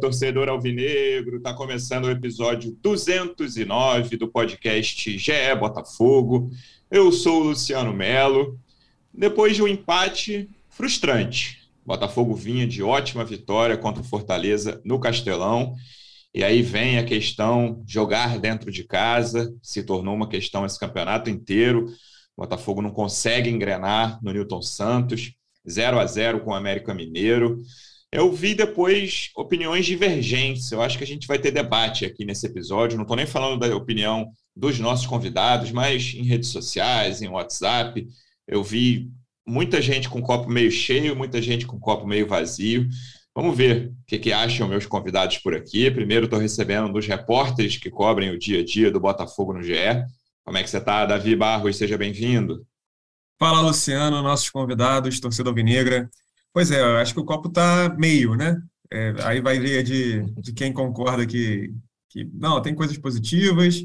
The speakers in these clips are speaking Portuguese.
torcedor alvinegro. Está começando o episódio 209 do podcast GE Botafogo. Eu sou o Luciano Melo. Depois de um empate frustrante, Botafogo vinha de ótima vitória contra o Fortaleza no Castelão. E aí vem a questão jogar dentro de casa, se tornou uma questão esse campeonato inteiro. Botafogo não consegue engrenar no Newton Santos, 0 a 0 com o América Mineiro. Eu vi depois opiniões divergentes. Eu acho que a gente vai ter debate aqui nesse episódio. Não estou nem falando da opinião dos nossos convidados, mas em redes sociais, em WhatsApp. Eu vi muita gente com copo meio cheio, muita gente com copo meio vazio. Vamos ver o que, que acham meus convidados por aqui. Primeiro, estou recebendo um dos repórteres que cobrem o dia a dia do Botafogo no GE. Como é que você está, Davi Barros? Seja bem-vindo. Fala, Luciano, nossos convidados, torcida alvinegra. Pois é, eu acho que o copo está meio, né? É, aí vai ver de, de quem concorda que, que não, tem coisas positivas,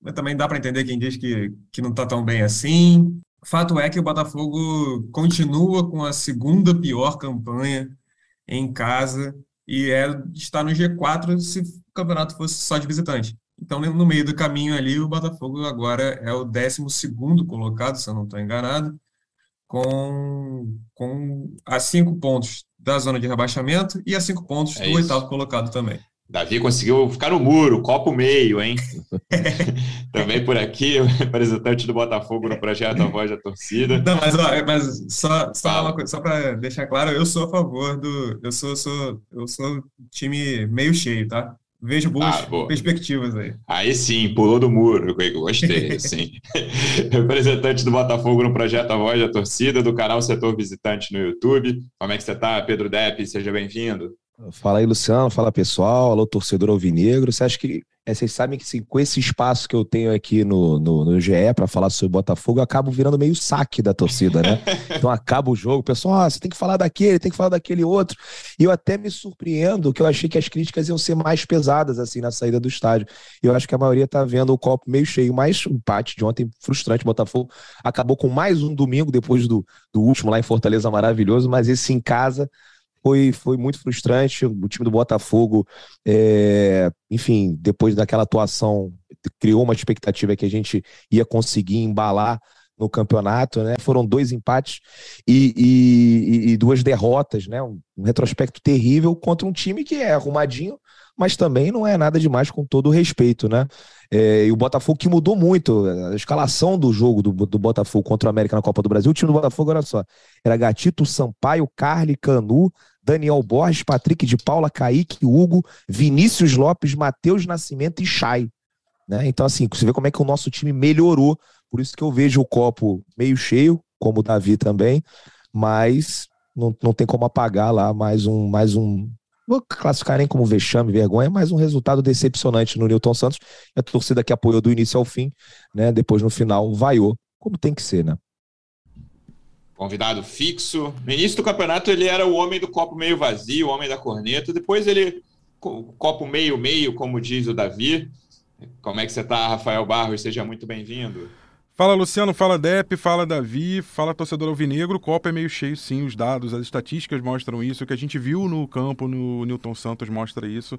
mas também dá para entender quem diz que, que não está tão bem assim. Fato é que o Botafogo continua com a segunda pior campanha em casa e é, está no G4 se o campeonato fosse só de visitante. Então, no meio do caminho ali, o Botafogo agora é o 12 colocado, se eu não estou enganado, com, com a cinco pontos da zona de rebaixamento e a cinco pontos é do isso. oitavo colocado também. Davi conseguiu ficar no muro, copo meio, hein? Também por aqui, o representante do Botafogo no projeto A Voz da Torcida. Não, mas, ó, mas só, só uma coisa, só para deixar claro, eu sou a favor do. Eu sou, sou, eu sou time meio cheio, tá? Vejo boas ah, perspectivas aí. Aí sim, pulou do muro, eu gostei, sim. Representante do Botafogo no projeto A Voz da Torcida, do canal Setor Visitante no YouTube. Como é que você está, Pedro Depp? Seja bem-vindo. Fala aí, Luciano. Fala, pessoal. Alô, torcedor alvinegro. Você acha que. É, vocês sabem que assim, com esse espaço que eu tenho aqui no, no, no GE para falar sobre Botafogo, eu acabo virando meio saque da torcida, né? Então acaba o jogo, o pessoal, ah, você tem que falar daquele, tem que falar daquele outro. E eu até me surpreendo que eu achei que as críticas iam ser mais pesadas, assim, na saída do estádio. E eu acho que a maioria tá vendo o copo meio cheio, mas o empate de ontem, frustrante, Botafogo acabou com mais um domingo depois do, do último lá em Fortaleza maravilhoso, mas esse em casa foi, foi muito frustrante. O time do Botafogo, é, enfim, depois daquela atuação, criou uma expectativa que a gente ia conseguir embalar no campeonato, né? Foram dois empates e, e, e, duas derrotas, né? Um retrospecto terrível contra um time que é arrumadinho, mas também não é nada demais com todo o respeito, né? É, e o Botafogo que mudou muito, a escalação do jogo do, do Botafogo contra o América na Copa do Brasil, o time do Botafogo, olha só, era Gatito, Sampaio, Carly, Canu, Daniel Borges, Patrick de Paula, Kaique, Hugo, Vinícius Lopes, Matheus Nascimento e Chay. Né? Então, assim, você vê como é que o nosso time melhorou. Por isso que eu vejo o copo meio cheio, como o Davi também, mas não, não tem como apagar lá mais um, mais um. Vou classificar como vexame, vergonha, mas um resultado decepcionante no Newton Santos. A torcida que apoiou do início ao fim, né? Depois no final vaiou, como tem que ser, né? convidado fixo. No início do campeonato ele era o homem do copo meio vazio, o homem da corneta. Depois ele copo meio meio, como diz o Davi. Como é que você está, Rafael Barros? Seja muito bem-vindo. Fala Luciano, fala Dep, fala Davi, fala torcedor alvinegro. O copo é meio cheio, sim. Os dados, as estatísticas mostram isso. O que a gente viu no campo, no Newton Santos, mostra isso.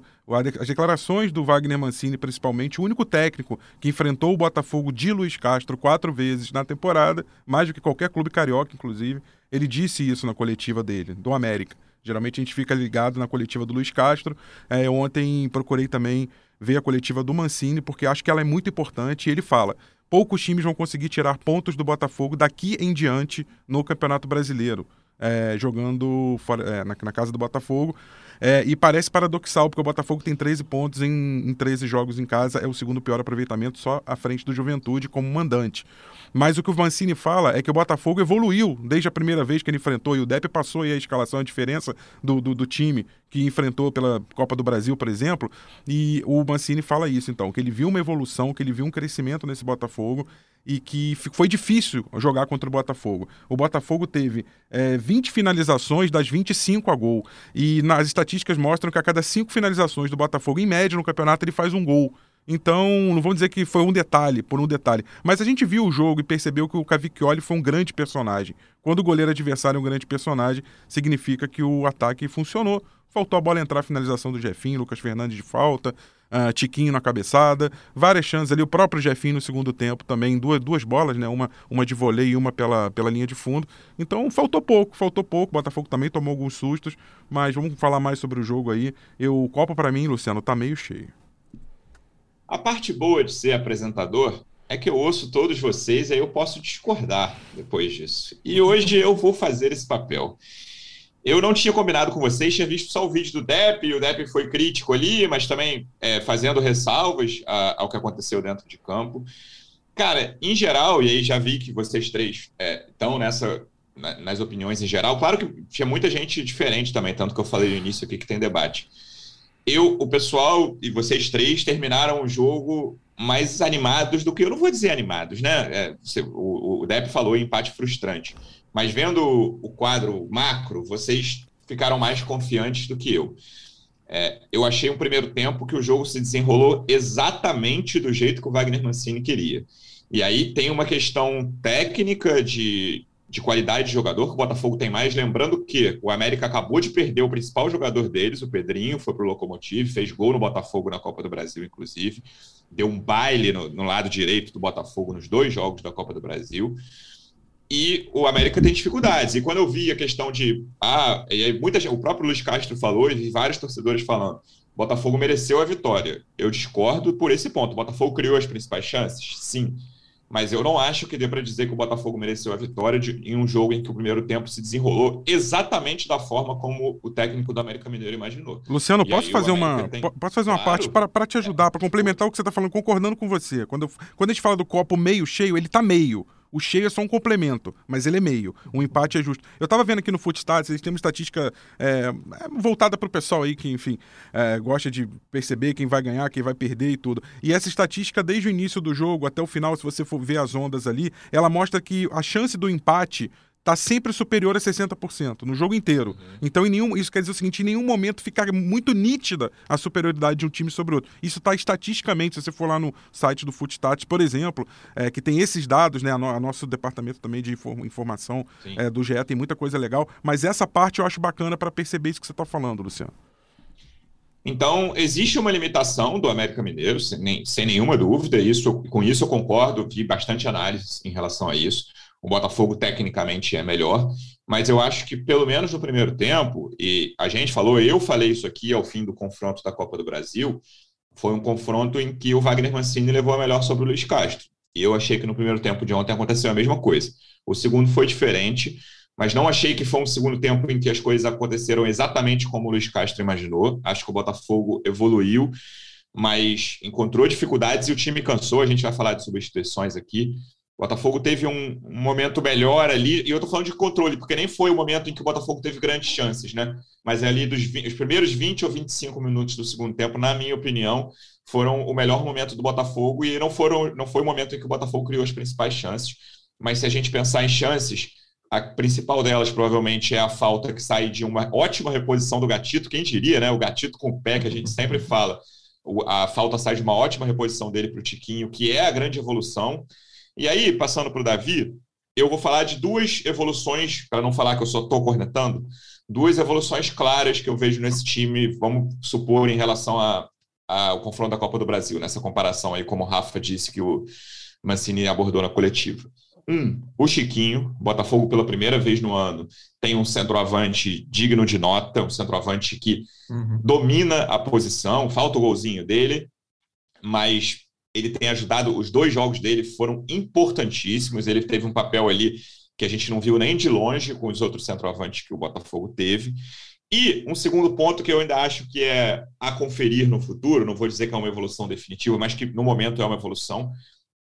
As declarações do Wagner Mancini, principalmente, o único técnico que enfrentou o Botafogo de Luiz Castro quatro vezes na temporada, mais do que qualquer clube carioca, inclusive. Ele disse isso na coletiva dele, do América. Geralmente a gente fica ligado na coletiva do Luiz Castro. É, ontem procurei também ver a coletiva do Mancini, porque acho que ela é muito importante. E ele fala: poucos times vão conseguir tirar pontos do Botafogo daqui em diante no Campeonato Brasileiro, é, jogando fora, é, na, na, casa do Botafogo. É, e parece paradoxal, porque o Botafogo tem 13 pontos em, em 13 jogos em casa, é o segundo pior aproveitamento, só à frente do Juventude como mandante. Mas o que o Mancini fala é que o Botafogo evoluiu desde a primeira vez que ele enfrentou, e o Depp passou aí a escalação, a diferença do, do, do, time que enfrentou pela Copa do Brasil, por exemplo, e o Mancini fala isso, então, que ele viu uma evolução, que ele viu um crescimento nesse Botafogo e que foi difícil jogar contra o Botafogo. O Botafogo teve é, 20 finalizações das 25 a gol, e nas estatísticas mostram que a cada cinco finalizações do Botafogo, em média no campeonato, ele faz um gol. Então, não vamos dizer que foi um detalhe, por um detalhe. Mas a gente viu o jogo e percebeu que o Cavicchioli foi um grande personagem. Quando o goleiro adversário é um grande personagem, significa que o ataque funcionou. Faltou a bola entrar, a finalização do Jefinho, Lucas Fernandes de falta, uh, Tiquinho na cabeçada, várias chances ali. O próprio Jefinho no segundo tempo também, duas, duas bolas, né? Uma, uma de voleio e uma pela, pela linha de fundo. Então faltou pouco, faltou pouco. O Botafogo também tomou alguns sustos, mas vamos falar mais sobre o jogo aí. Eu, o copo para mim, Luciano, tá meio cheio. A parte boa de ser apresentador é que eu ouço todos vocês e aí eu posso discordar depois disso. E hoje eu vou fazer esse papel. Eu não tinha combinado com vocês, tinha visto só o vídeo do Depp, e o Depp foi crítico ali, mas também é, fazendo ressalvas a, ao que aconteceu dentro de campo. Cara, em geral, e aí já vi que vocês três é, estão nessa nas opiniões em geral. Claro que tinha muita gente diferente também, tanto que eu falei no início aqui que tem debate eu, o pessoal e vocês três terminaram o jogo mais animados do que eu não vou dizer animados, né? É, você, o, o Depp falou empate frustrante, mas vendo o quadro macro, vocês ficaram mais confiantes do que eu. É, eu achei um primeiro tempo que o jogo se desenrolou exatamente do jeito que o Wagner Mancini queria. E aí tem uma questão técnica de de qualidade de jogador que o Botafogo tem mais. Lembrando que o América acabou de perder o principal jogador deles, o Pedrinho, foi para o Locomotive, fez gol no Botafogo na Copa do Brasil, inclusive. Deu um baile no, no, lado direito do Botafogo nos dois jogos da Copa do Brasil. E o América tem dificuldades. E quando eu vi a questão de. Ah, e muita, o próprio Luiz Castro falou, e vários torcedores falando. Botafogo mereceu a vitória. Eu discordo por esse ponto. O Botafogo criou as principais chances? Sim mas eu não acho que dê para dizer que o Botafogo mereceu a vitória de, em um jogo em que o primeiro tempo se desenrolou exatamente da forma como o técnico do América Mineiro imaginou. Luciano, posso fazer, uma, tem... posso fazer uma claro. parte para te ajudar, é. para complementar o que você está falando, concordando com você. Quando, eu, quando a gente fala do copo meio cheio, ele está meio. O cheio é só um complemento, mas ele é meio. O empate é justo. Eu estava vendo aqui no Footstats, eles têm uma estatística é, é voltada para o pessoal aí que, enfim, é, gosta de perceber quem vai ganhar, quem vai perder e tudo. E essa estatística, desde o início do jogo até o final, se você for ver as ondas ali, ela mostra que a chance do empate está sempre superior a 60% no jogo inteiro. Uhum. Então, em nenhum, isso quer dizer o seguinte: em nenhum momento fica muito nítida a superioridade de um time sobre o outro. Isso está estatisticamente, se você for lá no site do Footstats, por exemplo, é, que tem esses dados, né? A, no, a nosso departamento também de informação é, do GE tem muita coisa legal, mas essa parte eu acho bacana para perceber isso que você está falando, Luciano. Então, existe uma limitação do América Mineiro, sem, sem nenhuma dúvida, isso, com isso eu concordo, vi bastante análise em relação a isso. O Botafogo tecnicamente é melhor, mas eu acho que pelo menos no primeiro tempo, e a gente falou, eu falei isso aqui ao fim do confronto da Copa do Brasil, foi um confronto em que o Wagner Mancini levou a melhor sobre o Luiz Castro. E eu achei que no primeiro tempo de ontem aconteceu a mesma coisa. O segundo foi diferente, mas não achei que foi um segundo tempo em que as coisas aconteceram exatamente como o Luiz Castro imaginou. Acho que o Botafogo evoluiu, mas encontrou dificuldades e o time cansou. A gente vai falar de substituições aqui. O Botafogo teve um, momento melhor ali, e eu estou falando de controle, porque nem foi o momento em que o Botafogo teve grandes chances, né? Mas ali dos 20, os primeiros 20 ou 25 minutos do segundo tempo, na minha opinião, foram o melhor momento do Botafogo, e não, foram, não foi o momento em que o Botafogo criou as principais chances. Mas se a gente pensar em chances, a principal delas provavelmente é a falta que sai de uma ótima reposição do Gatito, quem diria, né? O Gatito com o pé, que a gente sempre fala. A falta sai de uma ótima reposição dele para o Tiquinho, que é a grande evolução. E aí, passando para o Davi, eu vou falar de duas evoluções, para não falar que eu só estou cornetando, duas evoluções claras que eu vejo nesse time, vamos supor, em relação ao confronto da Copa do Brasil, nessa comparação aí, como o Rafa disse que o Mancini abordou na coletiva. Um, o Chiquinho, Botafogo pela primeira vez no ano, tem um centroavante digno de nota, um centroavante que uhum. domina a posição, falta o golzinho dele, mas ele tem ajudado, os dois jogos dele foram importantíssimos, ele teve um papel ali que a gente não viu nem de longe com os outros centroavantes que o Botafogo teve. E um segundo ponto que eu ainda acho que é a conferir no futuro, não vou dizer que é uma evolução definitiva, mas que no momento é uma evolução,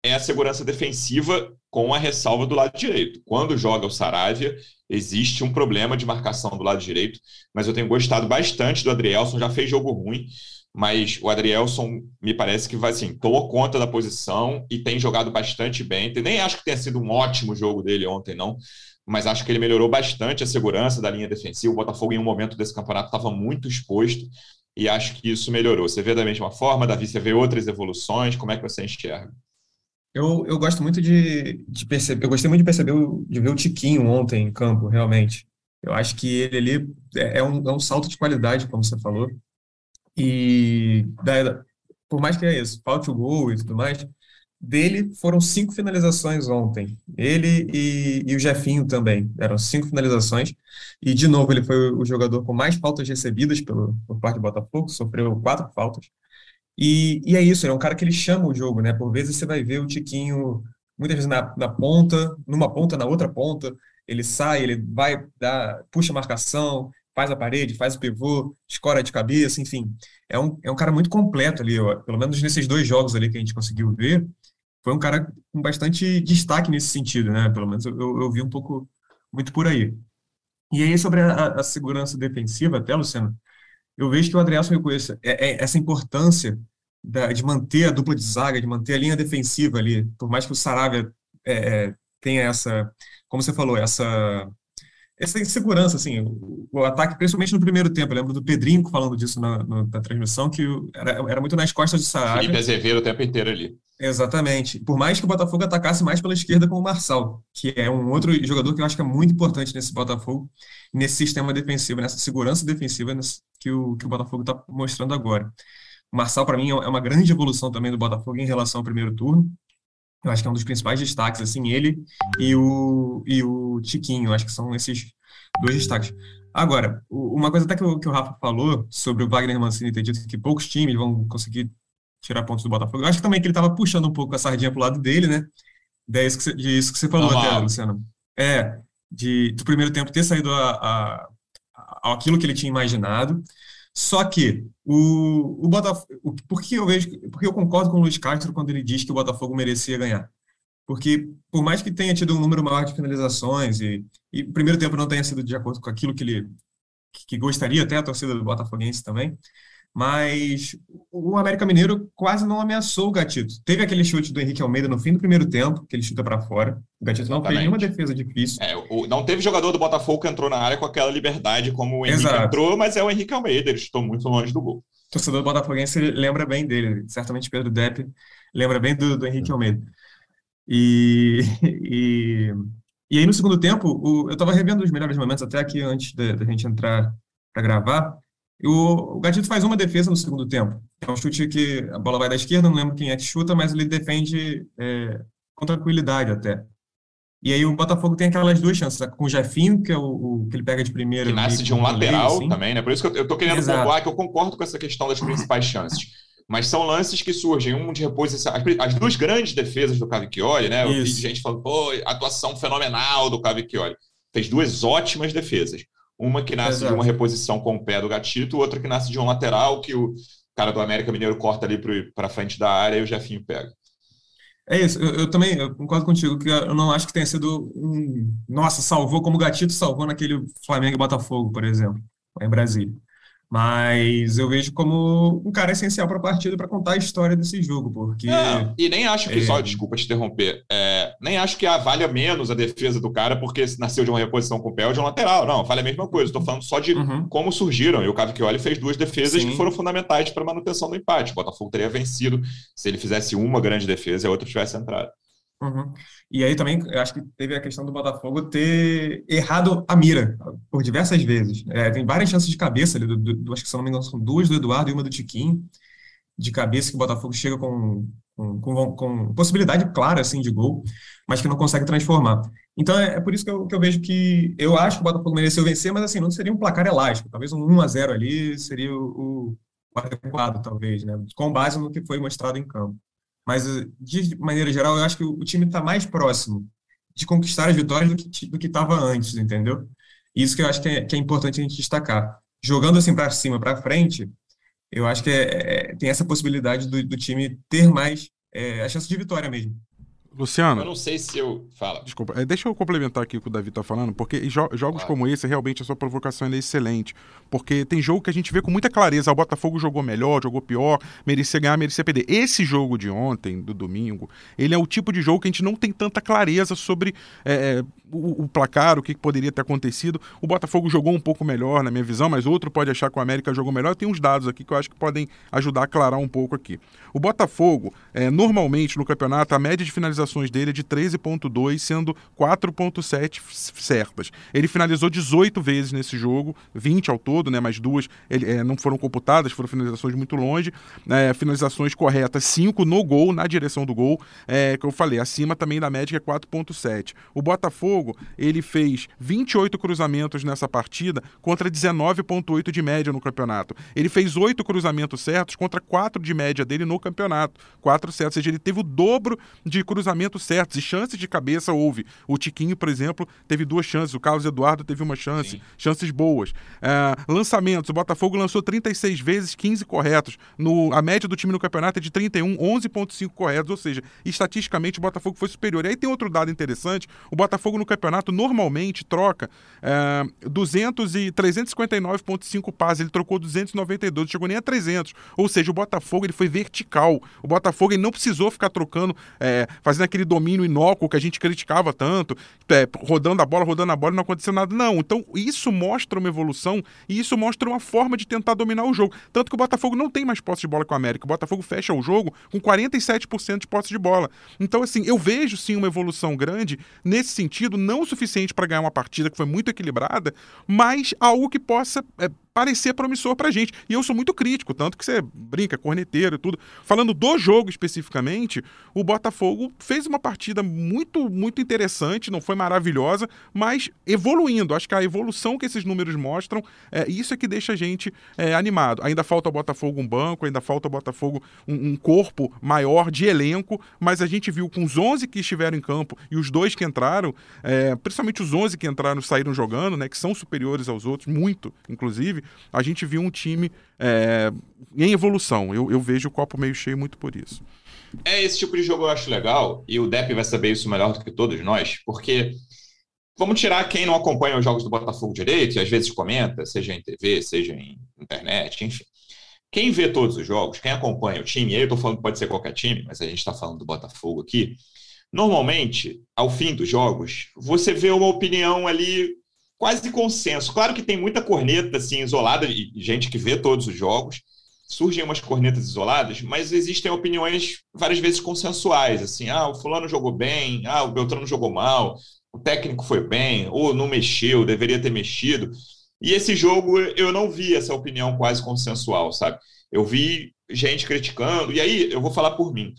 é a segurança defensiva com a ressalva do lado direito. Quando joga o Saravia, existe um problema de marcação do lado direito, mas eu tenho gostado bastante do Adrielson, já fez jogo ruim, mas o Adrielson me parece que vai assim, tomou conta da posição e tem jogado bastante bem. Nem acho que tenha sido um ótimo jogo dele ontem, não, mas acho que ele melhorou bastante a segurança da linha defensiva. O Botafogo, em um momento desse campeonato, estava muito exposto. e acho que isso melhorou. Você vê da mesma forma, Davi, você vê outras evoluções, como é que você enxerga? Eu, eu gosto muito de, de perceber, eu gostei muito de perceber, de ver o Tiquinho ontem em campo, realmente. Eu acho que ele ali é, é um, é um salto de qualidade, como você falou. E por mais que é isso, falte o gol e tudo mais, dele foram cinco finalizações ontem. Ele e, e, o Jefinho também. Eram cinco finalizações. E, de novo, ele foi o jogador com mais faltas recebidas pelo, por parte do Botafogo, sofreu quatro faltas. E, e é isso, ele é um cara que ele chama o jogo, né? Por vezes você vai ver o Tiquinho, muitas vezes na, na ponta, numa ponta, na outra ponta. Ele sai, ele vai, dar, puxa a marcação, faz a parede, faz o pivô, escora de cabeça, enfim. É um, é um cara muito completo ali, ó, pelo menos nesses dois jogos ali que a gente conseguiu ver foi um cara com bastante destaque nesse sentido, né? Pelo menos eu, eu vi um pouco, muito por aí. E aí, sobre a, a segurança defensiva, até, Luciano, eu vejo que o Adrielson reconhece é, é, essa importância da, de manter a dupla de zaga, de manter a linha defensiva ali, por mais que o Saravia é, é tenha essa, como você falou, essa essa insegurança, assim, o, o, ataque, principalmente no primeiro tempo. Eu lembro do Pedrinho falando disso na, na, na transmissão, que era, era, muito nas costas do Saravia. Felipe Azevedo o tempo inteiro ali. Exatamente. Por mais que o Botafogo atacasse mais pela esquerda com o Marçal, que é um outro jogador que eu acho que é muito importante nesse Botafogo, nesse sistema defensivo, nessa segurança defensiva que o, que o Botafogo está mostrando agora. O Marçal, para mim, é uma grande evolução também do Botafogo em relação ao primeiro turno. Eu acho que é um dos principais destaques, assim, ele e o, e o Tiquinho. Eu acho que são esses dois destaques. Agora, uma coisa até que o, que o Rafa falou sobre o Wagner Mancini ter dito que poucos times vão conseguir tirar pontos do Botafogo. Eu acho que também que ele estava puxando um pouco a sardinha para o lado dele, né? Disso que você, disso que você falou até, Luciano. É, de, do primeiro tempo ter saído a, a, a, aquilo que ele tinha imaginado. Só que o, o Botafogo. Por que eu vejo. Porque eu concordo com o Luiz Castro quando ele diz que o Botafogo merecia ganhar. Porque, por mais que tenha tido um número maior de finalizações e, e o primeiro tempo não tenha sido de acordo com aquilo que ele que gostaria, até a torcida do Botafoguense também, mas o América Mineiro quase não ameaçou o Gatito. Teve aquele chute do Henrique Almeida no fim do primeiro tempo, que ele chuta para fora. O Gatito não fez nenhuma defesa difícil. É, o, não teve jogador do Botafogo que entrou na área com aquela liberdade como o Henrique Exato. entrou, mas é o Henrique Almeida, ele chutou muito longe do gol. O torcedor botafoguense lembra bem dele, certamente Pedro Depp lembra bem do, do Henrique Almeida. E, e, e aí no segundo tempo, o, eu estava revendo os melhores momentos até aqui antes da, da gente entrar para gravar, o, o Gatito faz uma defesa no segundo tempo. É um chute que a bola vai da esquerda, não lembro quem é que chuta, mas ele defende é, com tranquilidade até. E aí o Botafogo tem aquelas duas chances, com o Jefinho, que é o, o que ele pega de primeira. Que nasce de um lateral assim. também, né? Por isso que eu, eu tô querendo Exato. pontuar que eu concordo com essa questão das principais chances. Mas são lances que surgem, um de reposição. As, as duas grandes defesas do Cavicchioli, né? Eu vi gente falando, pô, atuação fenomenal do Cavicchioli. Fez duas ótimas defesas. Uma que nasce Exato. de uma reposição com o pé do gatito, outra que nasce de um lateral que o cara do América Mineiro corta ali para frente da área e o Jefinho pega. É isso, eu, eu, também eu concordo contigo, que eu não acho que tenha sido um. Nossa, salvou como o Gatito salvou naquele Flamengo e Botafogo, por exemplo, em Brasília. Mas eu vejo como um cara essencial para a partida para contar a história desse jogo, porque. É, e nem acho que, é... só, desculpa te interromper, é, nem acho que valha menos a defesa do cara porque nasceu de uma reposição com o pé ou de um lateral. Não, vale a mesma coisa. Estou falando só de uhum. como surgiram. E o Cavicchioli fez duas defesas Sim. que foram fundamentais para a manutenção do empate. O Botafogo teria vencido se ele fizesse uma grande defesa e a outra tivesse entrado. Uhum. E aí também, acho que teve a questão do Botafogo ter errado a mira por diversas vezes. É, tem várias chances de cabeça ali, do, do, acho que se não me engano são duas do Eduardo e uma do Tiquinho, de cabeça que o Botafogo chega com, com, com, com possibilidade clara assim, de gol, mas que não consegue transformar. Então é, é por isso que eu, que eu, vejo que eu acho que o Botafogo mereceu vencer, mas assim, não seria um placar elástico. Talvez um 1 a 0 ali seria o, o adequado, talvez, né? com base no que foi mostrado em campo. Mas, de maneira geral, eu acho que o time está mais próximo de conquistar as vitórias do que estava antes, entendeu? Isso que eu acho que é, que é importante a gente destacar. Jogando assim para cima, para frente, eu acho que é, é, tem essa possibilidade do, do time ter mais é, a chance de vitória mesmo. Luciano. Eu não sei se eu. Fala. Desculpa, é, deixa eu complementar aqui o que o Davi está falando, porque jo jogos como esse, realmente a sua provocação é excelente. Porque tem jogo que a gente vê com muita clareza: o Botafogo jogou melhor, jogou pior, merecia ganhar, merecia perder. Esse jogo de ontem, do domingo, ele é o tipo de jogo que a gente não tem tanta clareza sobre é, o, o, placar, o que poderia ter acontecido. O Botafogo jogou um pouco melhor, na minha visão, mas outro pode achar que o América jogou melhor. Tem uns dados aqui que eu acho que podem ajudar a aclarar um pouco aqui. O Botafogo, é, normalmente no campeonato, a média de finalização finalizações dele é de 13,2, sendo 4,7 certas. Ele finalizou 18 vezes nesse jogo, 20 ao todo, né? Mas duas ele, é, não foram computadas, foram finalizações muito longe. É, finalizações corretas, 5 no gol, na direção do gol, é, que eu falei, acima também da média, que é 4,7. O Botafogo, ele fez 28 cruzamentos nessa partida contra 19,8 de média no campeonato. Ele fez 8 cruzamentos certos contra 4 de média dele no campeonato. 4 certos, ou seja, ele teve o dobro de cruzamentos cruzamentos certos e chances de cabeça houve. O Tiquinho, por exemplo, teve duas chances, o Carlos Eduardo teve uma chance, Sim. chances boas. É, lançamentos, o Botafogo lançou 36 vezes, 15 corretos. No, a média do time no campeonato é de 31, 11,5 corretos, ou seja, estatisticamente o Botafogo foi superior. E aí tem outro dado interessante: o Botafogo no campeonato normalmente troca é, 200 e 359,5 passes, ele trocou 292, não chegou nem a 300. Ou seja, o Botafogo ele foi vertical. O Botafogo ele não precisou ficar trocando, é, fazendo fazendo aquele domínio inócuo que a gente criticava tanto, é, rodando a bola, rodando a bola e não aconteceu nada. Não, então isso mostra uma evolução e isso mostra uma forma de tentar dominar o jogo. Tanto que o Botafogo não tem mais posse de bola com o América. O Botafogo fecha o jogo com 47% de posse de bola. Então, assim, eu vejo sim uma evolução grande nesse sentido, não o suficiente para ganhar uma partida que foi muito equilibrada, mas algo que possa é, parecer promissor pra gente. E eu sou muito crítico, tanto que você brinca, corneteiro e tudo. Falando do jogo especificamente, o Botafogo fez uma partida muito, muito interessante, não foi maravilhosa, mas evoluindo. Acho que a evolução que esses números mostram, é, isso é que deixa a gente é, animado. Ainda falta ao Botafogo um banco, ainda falta ao Botafogo um, um, corpo maior de elenco, mas a gente viu com os 11 que estiveram em campo e os dois que entraram, é, principalmente os 11 que entraram saíram jogando, né, que são superiores aos outros, muito, inclusive a gente viu um time é, em evolução. Eu, eu vejo o copo meio cheio muito por isso. É, esse tipo de jogo eu acho legal, e o Depp vai saber isso melhor do que todos nós, porque vamos tirar quem não acompanha os jogos do Botafogo direito, e às vezes comenta, seja em TV, seja em internet, enfim. Quem vê todos os jogos, quem acompanha o time, e aí eu tô falando pode ser qualquer time, mas a gente está falando do Botafogo aqui. Normalmente, ao fim dos jogos, você vê uma opinião ali quase consenso. Claro que tem muita corneta assim isolada e gente que vê todos os jogos. Surgem umas cornetas isoladas, mas existem opiniões várias vezes consensuais, assim, ah, o fulano jogou bem, ah, o Beltrano jogou mal, o técnico foi bem, ou não mexeu, deveria ter mexido. E esse jogo eu não vi essa opinião quase consensual, sabe? Eu vi gente criticando, e aí eu vou falar por mim.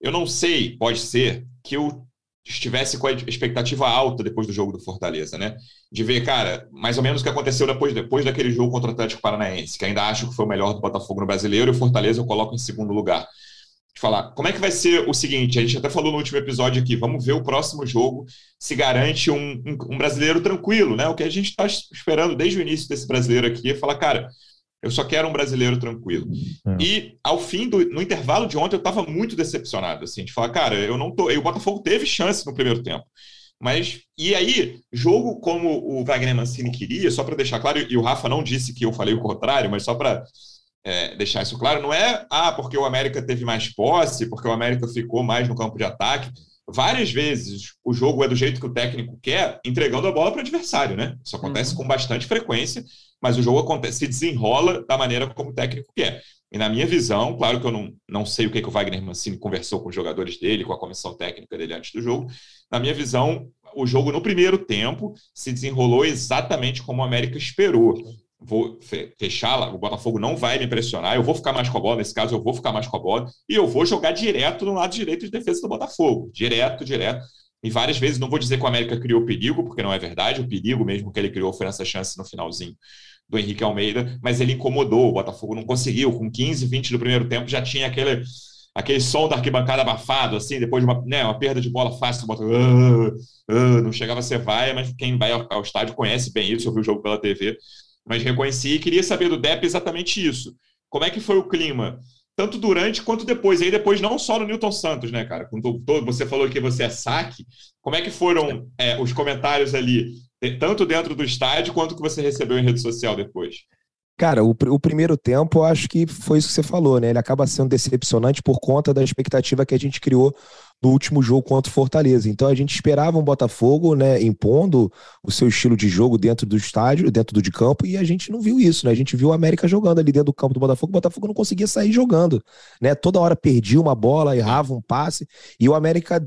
Eu não sei, pode ser, que eu estivesse com a expectativa alta depois do jogo do Fortaleza, né? De ver, cara, mais ou menos o que aconteceu depois, depois daquele jogo contra o Atlético Paranaense, que ainda acho que foi o melhor do Botafogo no brasileiro, e o Fortaleza eu coloco em segundo lugar. De falar, como é que vai ser o seguinte? A gente até falou no último episódio aqui, vamos ver o próximo jogo se garante um, um, um brasileiro tranquilo, né? O que a gente está esperando desde o início desse brasileiro aqui é falar, cara, eu só quero um brasileiro tranquilo. É. E ao fim do no intervalo de ontem eu estava muito decepcionado, assim, de falar, cara, eu não tô. E o Botafogo teve chance no primeiro tempo. Mas, e aí, jogo como o Wagner Mancini queria, só para deixar claro, e o Rafa não disse que eu falei o contrário, mas só para é, deixar isso claro, não é, ah, porque o América teve mais posse, porque o América ficou mais no campo de ataque. Várias vezes o jogo é do jeito que o técnico quer, entregando a bola para o adversário, né? Isso acontece uhum. com bastante frequência mas o jogo acontece, se desenrola da maneira como o técnico quer. E na minha visão, claro que eu não, não sei o que, que o Wagner Mancini conversou com os jogadores dele, com a comissão técnica dele antes do jogo. Na minha visão, o jogo no primeiro tempo se desenrolou exatamente como o América esperou. Vou fechar lá, o Botafogo não vai me pressionar, eu vou ficar mais com a bola, nesse caso eu vou ficar mais com a bola, e eu vou jogar direto no lado direito de defesa do Botafogo. Direto, direto. E várias vezes, não vou dizer que o América criou perigo, porque não é verdade, o perigo mesmo que ele criou foi nessa chance no finalzinho do Henrique Almeida, mas ele incomodou, o Botafogo não conseguiu, com 15, 20 do primeiro tempo já tinha aquele, aquele som da arquibancada abafado, assim, depois de uma, né, uma perda de bola fácil, o Botafogo, uh, uh, não chegava a ser vaia, mas quem vai ao, ao estádio conhece bem isso, eu vi o jogo pela TV, mas reconheci e queria saber do Depp exatamente isso. Como é que foi o clima tanto durante quanto depois. E aí depois não só no Newton Santos, né, cara? Quando você falou que você é saque, como é que foram é, os comentários ali, tanto dentro do estádio quanto que você recebeu em rede social depois? Cara, o, o, primeiro tempo, eu acho que foi isso que você falou, né? Ele acaba sendo decepcionante por conta da expectativa que a gente criou no último jogo contra o Fortaleza. Então a gente esperava um Botafogo, né, impondo o seu estilo de jogo dentro do estádio, dentro do de campo, e a gente não viu isso, né? A gente viu o América jogando ali dentro do campo do Botafogo, o Botafogo não conseguia sair jogando, né? Toda hora perdia uma bola, errava um passe, e o América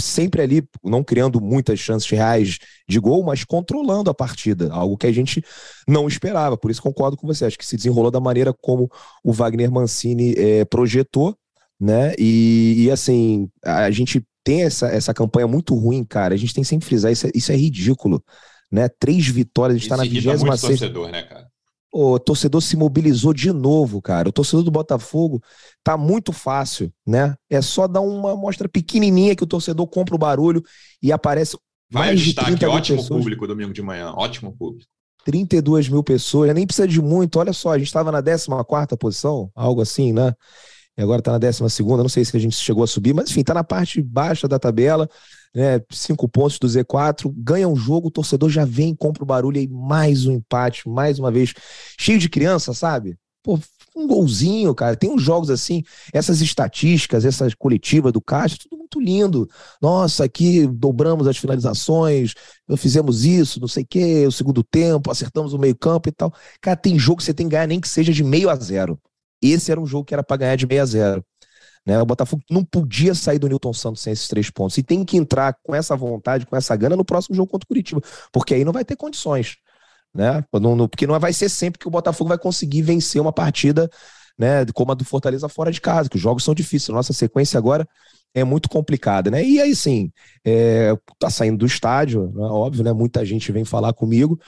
sempre ali, não criando muitas chances reais de gol, mas controlando a partida, algo que a gente não esperava. Por isso concordo com você, acho que se desenrolou da maneira como o Wagner Mancini é, projetou, né? E, e, assim, a gente tem essa, essa campanha muito ruim, cara. A gente tem que sempre frisar, isso é, isso é ridículo. Né? Três vitórias, a gente está na 26 torcedor, né, cara? O torcedor se mobilizou de novo, cara. O torcedor do Botafogo tá muito fácil, né? É só dar uma amostra pequenininha que o torcedor compra o barulho e aparece Vai mais de 30 ótimo pessoas. público domingo de manhã, ótimo público. 32 mil pessoas, nem precisa de muito. Olha só, a gente estava na 14 posição, algo assim, né? E agora está na 12, não sei se a gente chegou a subir, mas enfim, está na parte baixa da tabela né, cinco pontos do Z4, ganha um jogo, o torcedor já vem, compra o barulho aí, mais um empate, mais uma vez, cheio de criança, sabe? Pô, um golzinho, cara. Tem uns jogos assim, essas estatísticas, essas coletivas do Caixa, tudo muito lindo. Nossa, aqui dobramos as finalizações, fizemos isso, não sei o quê, o segundo tempo, acertamos o meio-campo e tal. Cara, tem jogo que você tem que ganhar nem que seja de meio a zero. Esse era um jogo que era para ganhar de meio a zero. Né? O Botafogo não podia sair do Newton Santos sem esses três pontos. E tem que entrar com essa vontade, com essa gana no próximo jogo contra o Curitiba. Porque aí não vai ter condições. Né? Porque não vai ser sempre que o Botafogo vai conseguir vencer uma partida né, como a do Fortaleza fora de casa, que os jogos são difíceis. Nossa sequência agora é muito complicada, né? E aí, sim, é, tá saindo do estádio, né? óbvio, né? Muita gente vem falar comigo,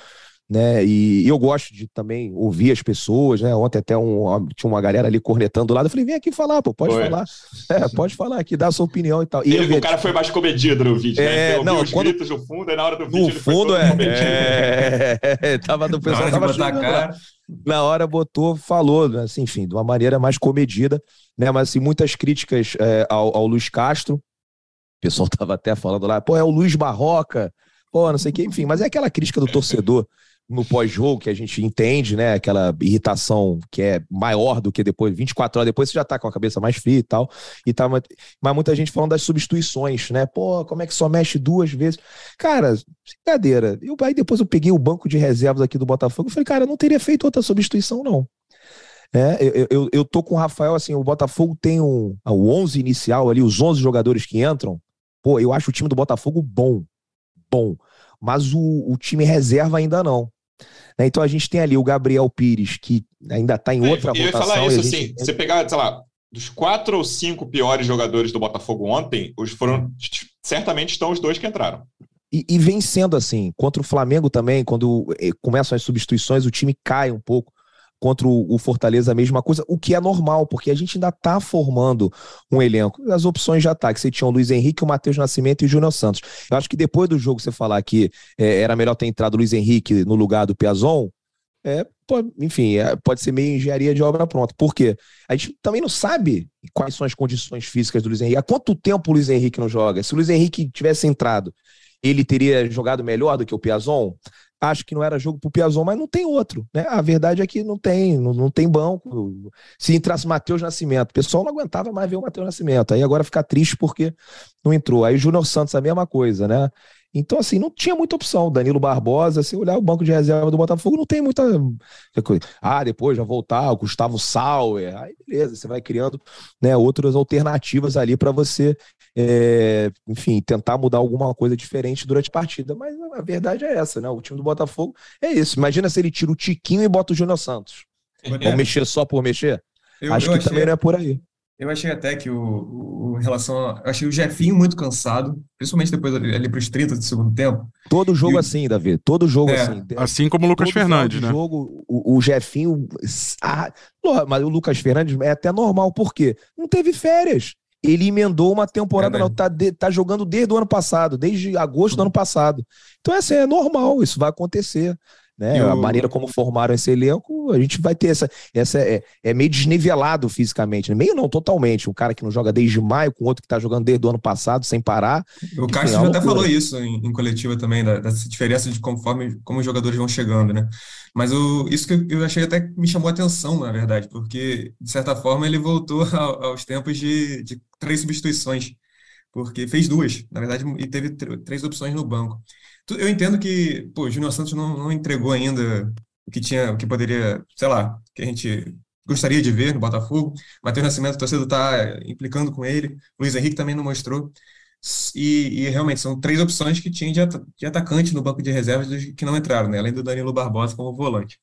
né? E, e, eu gosto de também ouvir as pessoas, né? Ontem até um, tinha uma galera ali cornetando do lado, eu falei, vem aqui falar, pô, pode foi. falar. É, pode falar aqui, dá a sua opinião e tal. E ele, o cara foi mais comedido no vídeo, é, né? não, os quando... gritos no fundo, e na hora do vídeo no fundo, é, é, é, tava do pessoal tava cara. Na hora botou, falou, né? assim, enfim, de uma maneira mais comedida, né? Mas assim, muitas críticas é, ao, ao Luiz Castro. O pessoal tava até falando lá, pô, é o Luiz Barroca, pô, não sei o que, enfim, mas é aquela crítica do torcedor no pós-jogo, que a gente entende, né? Aquela irritação que é maior do que depois, 24 horas depois, você já tá com a cabeça mais fria e tal. E tá, mas muita gente falando das substituições, né? Pô, como é que só mexe duas vezes? Cara, brincadeira. Eu, aí depois eu peguei o banco de reservas aqui do Botafogo e falei, cara, eu não teria feito outra substituição, não. É, eu, eu, eu tô com o Rafael, assim, o Botafogo tem um, o 11 inicial ali, os 11 jogadores que entram. Pô, eu acho o time do Botafogo bom. Bom. Mas o, o time reserva ainda não. Né? Então a gente tem ali o Gabriel Pires, que ainda está em é, outra eu votação. Eu ia falar isso gente... assim, você pegar, sei lá, dos quatro ou cinco piores jogadores do Botafogo ontem, os foram certamente estão os dois que entraram. E, e vem sendo assim, contra o Flamengo também, quando eh, começam as substituições, o time cai um pouco contra o Fortaleza a mesma coisa, o que é normal, porque a gente ainda está formando um elenco. As opções já tá, que você tinha o Luiz Henrique, o Matheus Nascimento e o Júnior Santos. Eu acho que depois do jogo você falar que é, era melhor ter entrado o Luiz Henrique no lugar do Piazon, é, pode, enfim, é, pode ser meio engenharia de obra pronta. Por quê? A gente também não sabe quais são as condições físicas do Luiz Henrique. Há quanto tempo o Luiz Henrique não joga? Se o Luiz Henrique tivesse entrado, ele teria jogado melhor do que o Piazon? Acho que não era jogo pro Piazon, mas não tem outro, né? A verdade é que não tem, não, não tem banco. Se entrasse Matheus Nascimento, o pessoal não aguentava mais ver o Matheus Nascimento. Aí agora fica triste porque não entrou. Aí o Júnior Santos a mesma coisa, né? Então, assim, não tinha muita opção. Danilo Barbosa, se olhar o banco de reserva do Botafogo, não tem muita coisa. Ah, depois já voltar, o Gustavo Sauer. Aí, beleza, você vai criando né, outras alternativas ali para você, é, enfim, tentar mudar alguma coisa diferente durante a partida. Mas a verdade é essa, né? O time do Botafogo é isso. Imagina se ele tira o Tiquinho e bota o Júnior Santos. Ou mexer só por mexer? Eu, Acho eu que achei... também não é por aí. Eu achei até que o, o, relação. A, eu achei o Jefinho muito cansado, principalmente depois ali, ali para os 30 do segundo tempo. Todo jogo assim, Davi. Todo jogo é, assim. Assim como o Lucas Todo Fernandes, né? jogo, o, o Jefinho. Ah, mas o Lucas Fernandes é até normal, por quê? Não teve férias. Ele emendou uma temporada, é não, tá, de, tá jogando desde o ano passado, desde agosto do ano passado. Então, é assim, é normal, isso vai acontecer. Né? Eu- A maneira como formaram esse elenco, a gente vai ter essa. essa é, é meio desnivelado fisicamente. né? Meio não, totalmente. Um cara que não joga desde maio, com outro que tá jogando desde o ano passado, sem parar. O Cássio é até loucura. falou isso em, em coletiva também, da- dessa diferença de conforme como os jogadores vão chegando, né? Mas o, isso que eu- achei até que me chamou a atenção, na verdade, porque, de certa forma, ele voltou ao- aos tempos de, de três substituições, porque fez duas, na verdade, e teve tr- três opções no banco. Eu entendo que, pô, o Júnior Santos não, não entregou ainda o que tinha, o que poderia, sei lá, que a gente gostaria de ver no Botafogo. Matheus Nascimento, torcedor está implicando com ele. Luiz Henrique também não mostrou. E, e realmente são três opções que tinha de, ata- de atacante no banco de reservas que não entraram, né? Além do Danilo Barbosa como volante.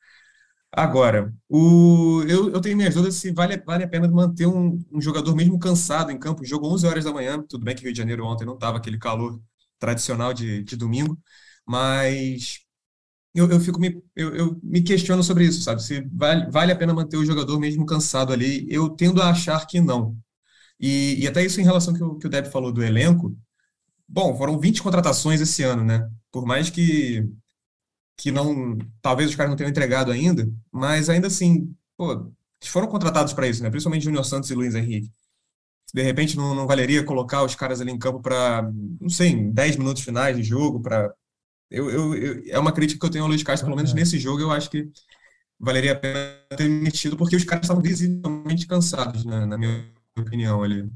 Agora, o, eu, eu tenho minhas dúvidas se vale, vale a pena manter um, um jogador mesmo cansado em campo. Jogo 11 horas da manhã. Tudo bem que Rio de Janeiro ontem não estava aquele calor tradicional de, de domingo, mas eu, eu fico me, eu, eu me questiono sobre isso, sabe? Se vale, vale a pena manter o jogador mesmo cansado ali. Eu tendo a achar que não. E, e até isso em relação que o, que o Deb falou do elenco. Bom, foram 20 contratações esse ano, né? Por mais que, que não. Talvez os caras não tenham entregado ainda, mas ainda assim, pô, foram contratados para isso, né? Principalmente Júnior Santos e Luiz Henrique. De repente não, não valeria colocar os caras ali em campo para, não sei, em 10 minutos finais de jogo, para. Eu, eu, eu- é uma crítica que eu tenho ao Luiz Castro, pelo menos nesse jogo, eu acho que valeria a pena ter metido, porque os caras estavam visivelmente cansados, né? Na minha opinião, ali.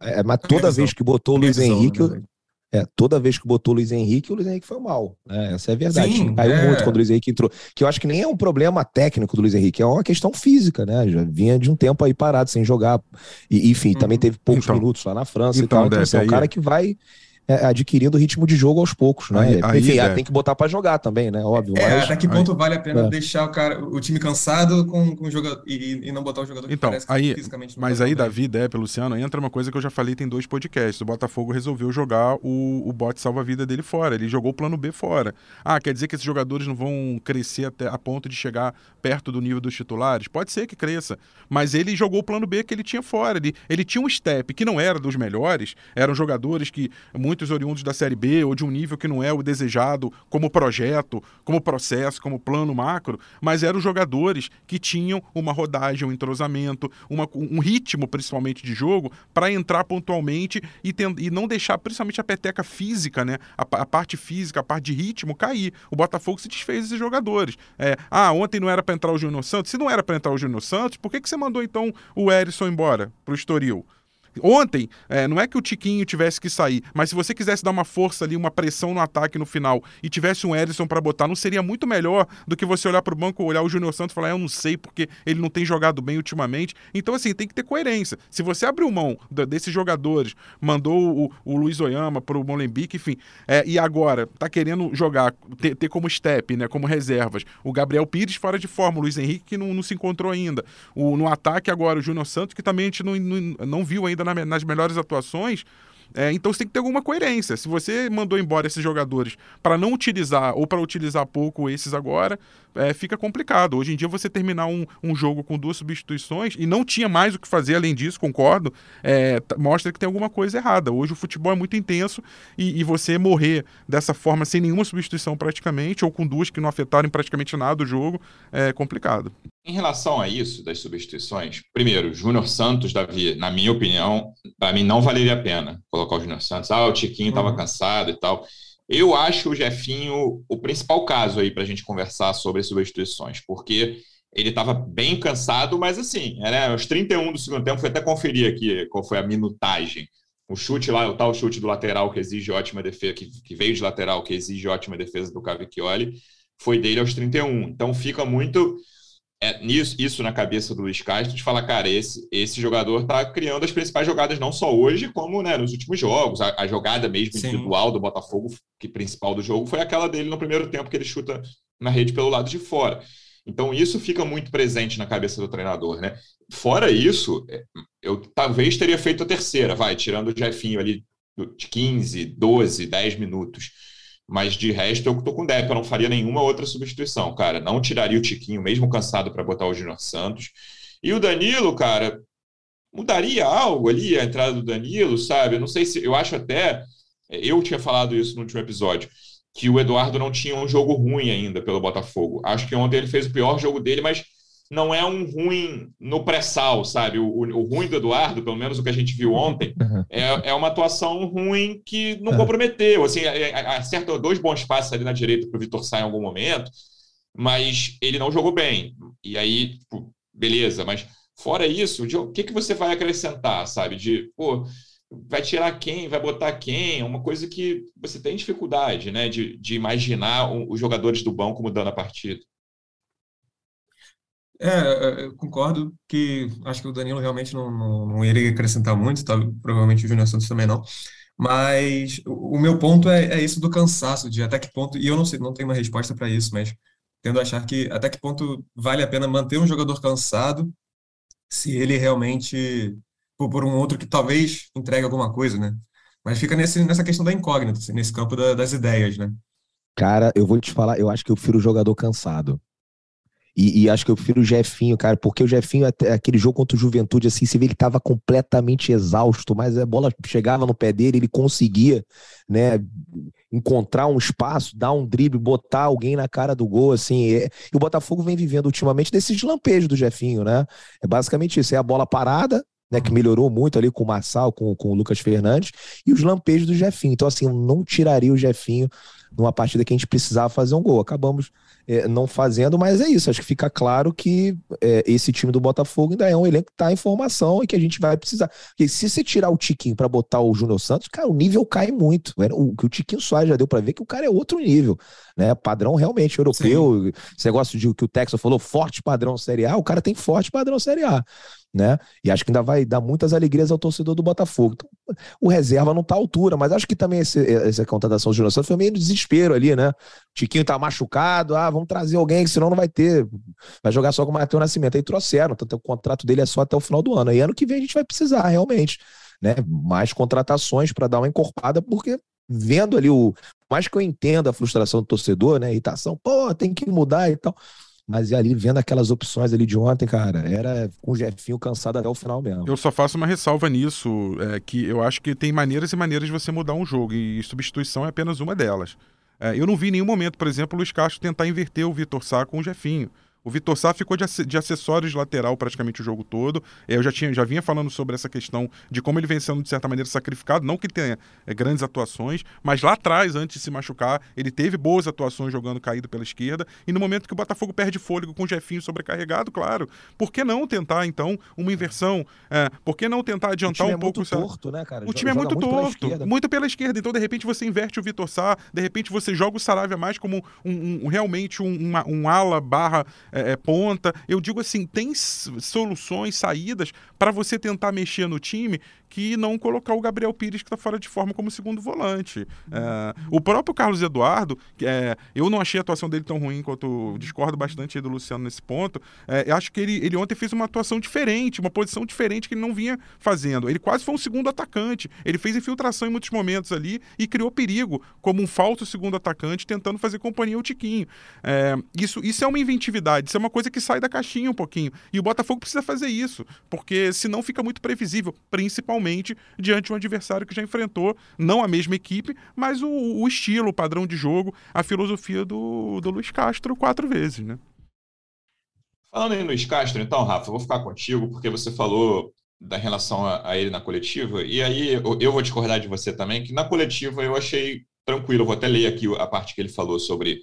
É, mas toda visão. vez que botou o Luiz visão, Henrique, verdade. É, toda vez que botou o Luiz Henrique, o Luiz Henrique foi mal. né? Essa é a verdade. Sim, Caiu é. muito quando o Luiz Henrique entrou. Que eu acho que nem é um problema técnico do Luiz Henrique, é uma questão física, né? Já vinha de um tempo aí parado, sem jogar. E, enfim, também teve poucos Então. minutos lá na França e Então, tal. Então, assim, é um aí- cara que vai é, adquirindo ritmo de jogo aos poucos, né? Aí- aí, enfim, Depp. tem que botar pra jogar também, né? Óbvio. É, mas até que ponto vale a pena É. deixar o cara, o time cansado com, com o jogador e, e não botar o jogador que Então, que aí, fisicamente não mas tá aí, bem. Davi, Depp, Luciano, entra uma coisa que eu já falei tem dois podcasts. O Botafogo resolveu jogar o, o bote salva-vida dele fora. Ele jogou o plano B fora. Ah, quer dizer que esses jogadores não vão crescer até a ponto de chegar perto do nível dos titulares? Pode ser que cresça. Mas ele jogou o plano B que ele tinha fora. Ele, ele tinha um step que não era dos melhores. Eram jogadores que, muitos oriundos da Série B ou de um nível que não é o desejado como projeto, como processo, como plano macro, mas eram jogadores que tinham uma rodagem, um entrosamento, uma- um ritmo principalmente de jogo para entrar pontualmente e, ten- e não deixar principalmente a peteca física, né? A, a parte física, a parte de ritmo cair. O Botafogo se desfez desses jogadores. É, ah, ontem não era para entrar o Júnior Santos. Se não era para entrar o Júnior Santos, por que, que você mandou então o Erisson embora pro Estoril? Ontem, é, não é que o Tiquinho tivesse que sair, mas se você quisesse dar uma força ali, uma pressão no ataque no final e tivesse um Edson para botar, não seria muito melhor do que você olhar para o banco, olhar o Júnior Santos e falar, "Ah, eu não sei porque ele não tem jogado bem ultimamente. Então, assim, tem que ter coerência. Se você abriu mão desses jogadores, mandou o, o Luiz Oyama para o Molenbeek, enfim, é, e agora tá querendo jogar, ter, ter como step, né, como reservas, o Gabriel Pires fora de forma, o Luiz Henrique que não, não se encontrou ainda. O, no ataque agora, o Júnior Santos, que também a gente não, não, não viu ainda na nas melhores atuações. É, então você tem que ter alguma coerência. Se você mandou embora esses jogadores para não utilizar ou para utilizar pouco esses agora, é, fica complicado. Hoje em dia você terminar um, um jogo com duas substituições e não tinha mais o que fazer além disso, concordo, é, t- mostra que tem alguma coisa errada. Hoje o futebol é muito intenso e, e você morrer dessa forma sem nenhuma substituição praticamente ou com duas que não afetaram praticamente nada o jogo é complicado. Em relação a isso, das substituições, primeiro, Júnior Santos, Davi, na minha opinião, para mim não valeria a pena colocar o Júnior Santos. Ah, o Tiquinho estava Uhum. cansado e tal. Eu acho o Jefinho o principal caso aí para a gente conversar sobre substituições, porque ele estava bem cansado, mas assim, né, aos 31 do segundo tempo, fui até conferir aqui qual foi a minutagem. O chute lá, o tal chute do lateral que exige ótima defesa, que, que veio de lateral, que exige ótima defesa do Cavicchioli, foi dele aos 31. Então fica muito é, nisso, isso na cabeça do Luiz Castro de falar, cara, esse, esse jogador está criando as principais jogadas, não só hoje, como né, nos últimos jogos. A, a jogada mesmo Sim. individual do Botafogo, que principal do jogo, foi aquela dele no primeiro tempo que ele chuta na rede pelo lado de fora. Então, isso fica muito presente na cabeça do treinador, né? Fora isso, é, eu talvez teria feito a terceira, vai, tirando o Jefinho ali de 15, 12, 10 minutos. Mas de resto, eu tô com o eu não faria nenhuma outra substituição, cara. Não tiraria o Tiquinho, mesmo cansado, para botar o Júnior Santos. E o Danilo, cara, mudaria algo ali a entrada do Danilo, sabe? Eu não sei se. Eu acho até. Eu tinha falado isso no último episódio. que o Eduardo não tinha um jogo ruim ainda pelo Botafogo. Acho que ontem ele fez o pior jogo dele, mas não é um ruim no pré-sal, sabe? O, o, o, ruim do Eduardo, pelo menos o que a gente viu ontem, uhum. é, é uma atuação ruim que não uhum. comprometeu. Assim, é, é, acerta dois bons passes ali na direita para o Vitor Sá em algum momento, mas ele não jogou bem. E aí, tipo, beleza, mas fora isso, o que, que você vai acrescentar, sabe? De, pô, vai tirar quem, vai botar quem, é uma coisa que você tem dificuldade, né, de, de imaginar os jogadores do banco mudando a partida. É, eu concordo que acho que o Danilo realmente não, não, não iria acrescentar muito, tá? provavelmente o Júnior Santos também não. Mas o, o meu ponto é, é isso do cansaço, de até que ponto, e eu não sei, não tenho uma resposta para isso, mas tendo a achar que até que ponto vale a pena manter um jogador cansado se ele realmente por, por um outro que talvez entregue alguma coisa, né? Mas fica nesse, nessa questão da incógnita, assim, nesse campo da, das ideias, né? Cara, eu vou te falar, eu acho que eu prefiro o jogador cansado. E, e, acho que eu prefiro o Jefinho, cara, porque o Jefinho, aquele jogo contra o Juventude, assim, você vê ele estava completamente exausto, mas a bola chegava no pé dele, ele conseguia, né, encontrar um espaço, dar um drible, botar alguém na cara do gol, assim. E, e o Botafogo vem vivendo ultimamente desses lampejos do Jefinho, né? É basicamente isso, é a bola parada, né, que melhorou muito ali com o Marçal, com, com o Lucas Fernandes, e os lampejos do Jefinho. Então, assim, eu não tiraria o Jefinho numa partida que a gente precisava fazer um gol. Acabamos é, não fazendo, mas é isso. Acho que fica claro que é, esse time do Botafogo ainda é um elenco que está em formação e que a gente vai precisar. Porque se você tirar o Tiquinho para botar o Júnior Santos, cara, o nível cai muito. O que o Tiquinho Soares já deu para ver que o cara é outro nível, né? Padrão realmente europeu. Sim. Esse negócio de que o Texas falou, forte padrão Série A, o cara tem forte padrão Série A né? E acho que ainda vai dar muitas alegrias ao torcedor do Botafogo. Então, o reserva não está à altura, mas acho que também esse, essa contratação do Júnior Santos foi meio desespero ali, né? Tiquinho tá machucado, ah, vamos trazer alguém, que senão não vai ter. Vai jogar só com o Matheus Nascimento. Aí trouxeram, tanto o contrato dele é só até o final do ano. Aí ano que vem a gente vai precisar, realmente. Né? Mais contratações para dar uma encorpada, porque vendo ali o. Mais que eu entenda a frustração do torcedor, né? Irritação, pô, tem que mudar e tal. Mas ali, vendo aquelas opções ali de ontem, cara, era com o Jefinho cansado até o final mesmo. Eu só faço uma ressalva nisso, é, que eu acho que tem maneiras e maneiras de você mudar um jogo, e substituição é apenas uma delas. É, eu não vi em nenhum momento, por exemplo, o Luiz Castro tentar inverter o Vitor Sá com o Jefinho. O Vitor Sá ficou de, de acessórios de lateral praticamente o jogo todo. É, eu já, tinha, já vinha falando sobre essa questão de como ele vem sendo, de certa maneira, sacrificado. Não que tenha é, grandes atuações, mas lá atrás, antes de se machucar, ele teve boas atuações jogando caído pela esquerda. E no momento que o Botafogo perde fôlego com o Jefinho sobrecarregado, claro, por que não tentar, então, uma inversão? É, por que não tentar adiantar um é pouco... o torto, né, cara? O time é muito, muito torto, pela muito pela esquerda. Então, de repente, você inverte o Vitor Sá, de repente você joga o Saravia mais como um, um, um realmente um, uma, um ala barra é, é ponta, eu digo assim, tem soluções, saídas para você tentar mexer no time que não colocar o Gabriel Pires, que está fora de forma, como segundo volante. É, o próprio Carlos Eduardo, é, eu não achei a atuação dele tão ruim quanto discordo bastante do Luciano nesse ponto. É, acho que ele, ele ontem fez uma atuação diferente, uma posição diferente que ele não vinha fazendo. Ele quase foi um segundo atacante. Ele fez infiltração em muitos momentos ali e criou perigo como um falso segundo atacante, tentando fazer companhia ao Tiquinho. É, isso, isso é uma inventividade, isso é uma coisa que sai da caixinha um pouquinho. E o Botafogo precisa fazer isso, porque senão fica muito previsível, principalmente diante de um adversário que já enfrentou, não a mesma equipe, mas o, o estilo, o padrão de jogo, a filosofia do, do Luiz Castro quatro vezes, né? Falando em Luiz Castro, então, Rafa, vou ficar contigo, porque você falou da relação a, a ele na coletiva, e aí eu, eu, vou discordar de você também, que na coletiva eu achei tranquilo, eu vou até ler aqui a parte que ele falou sobre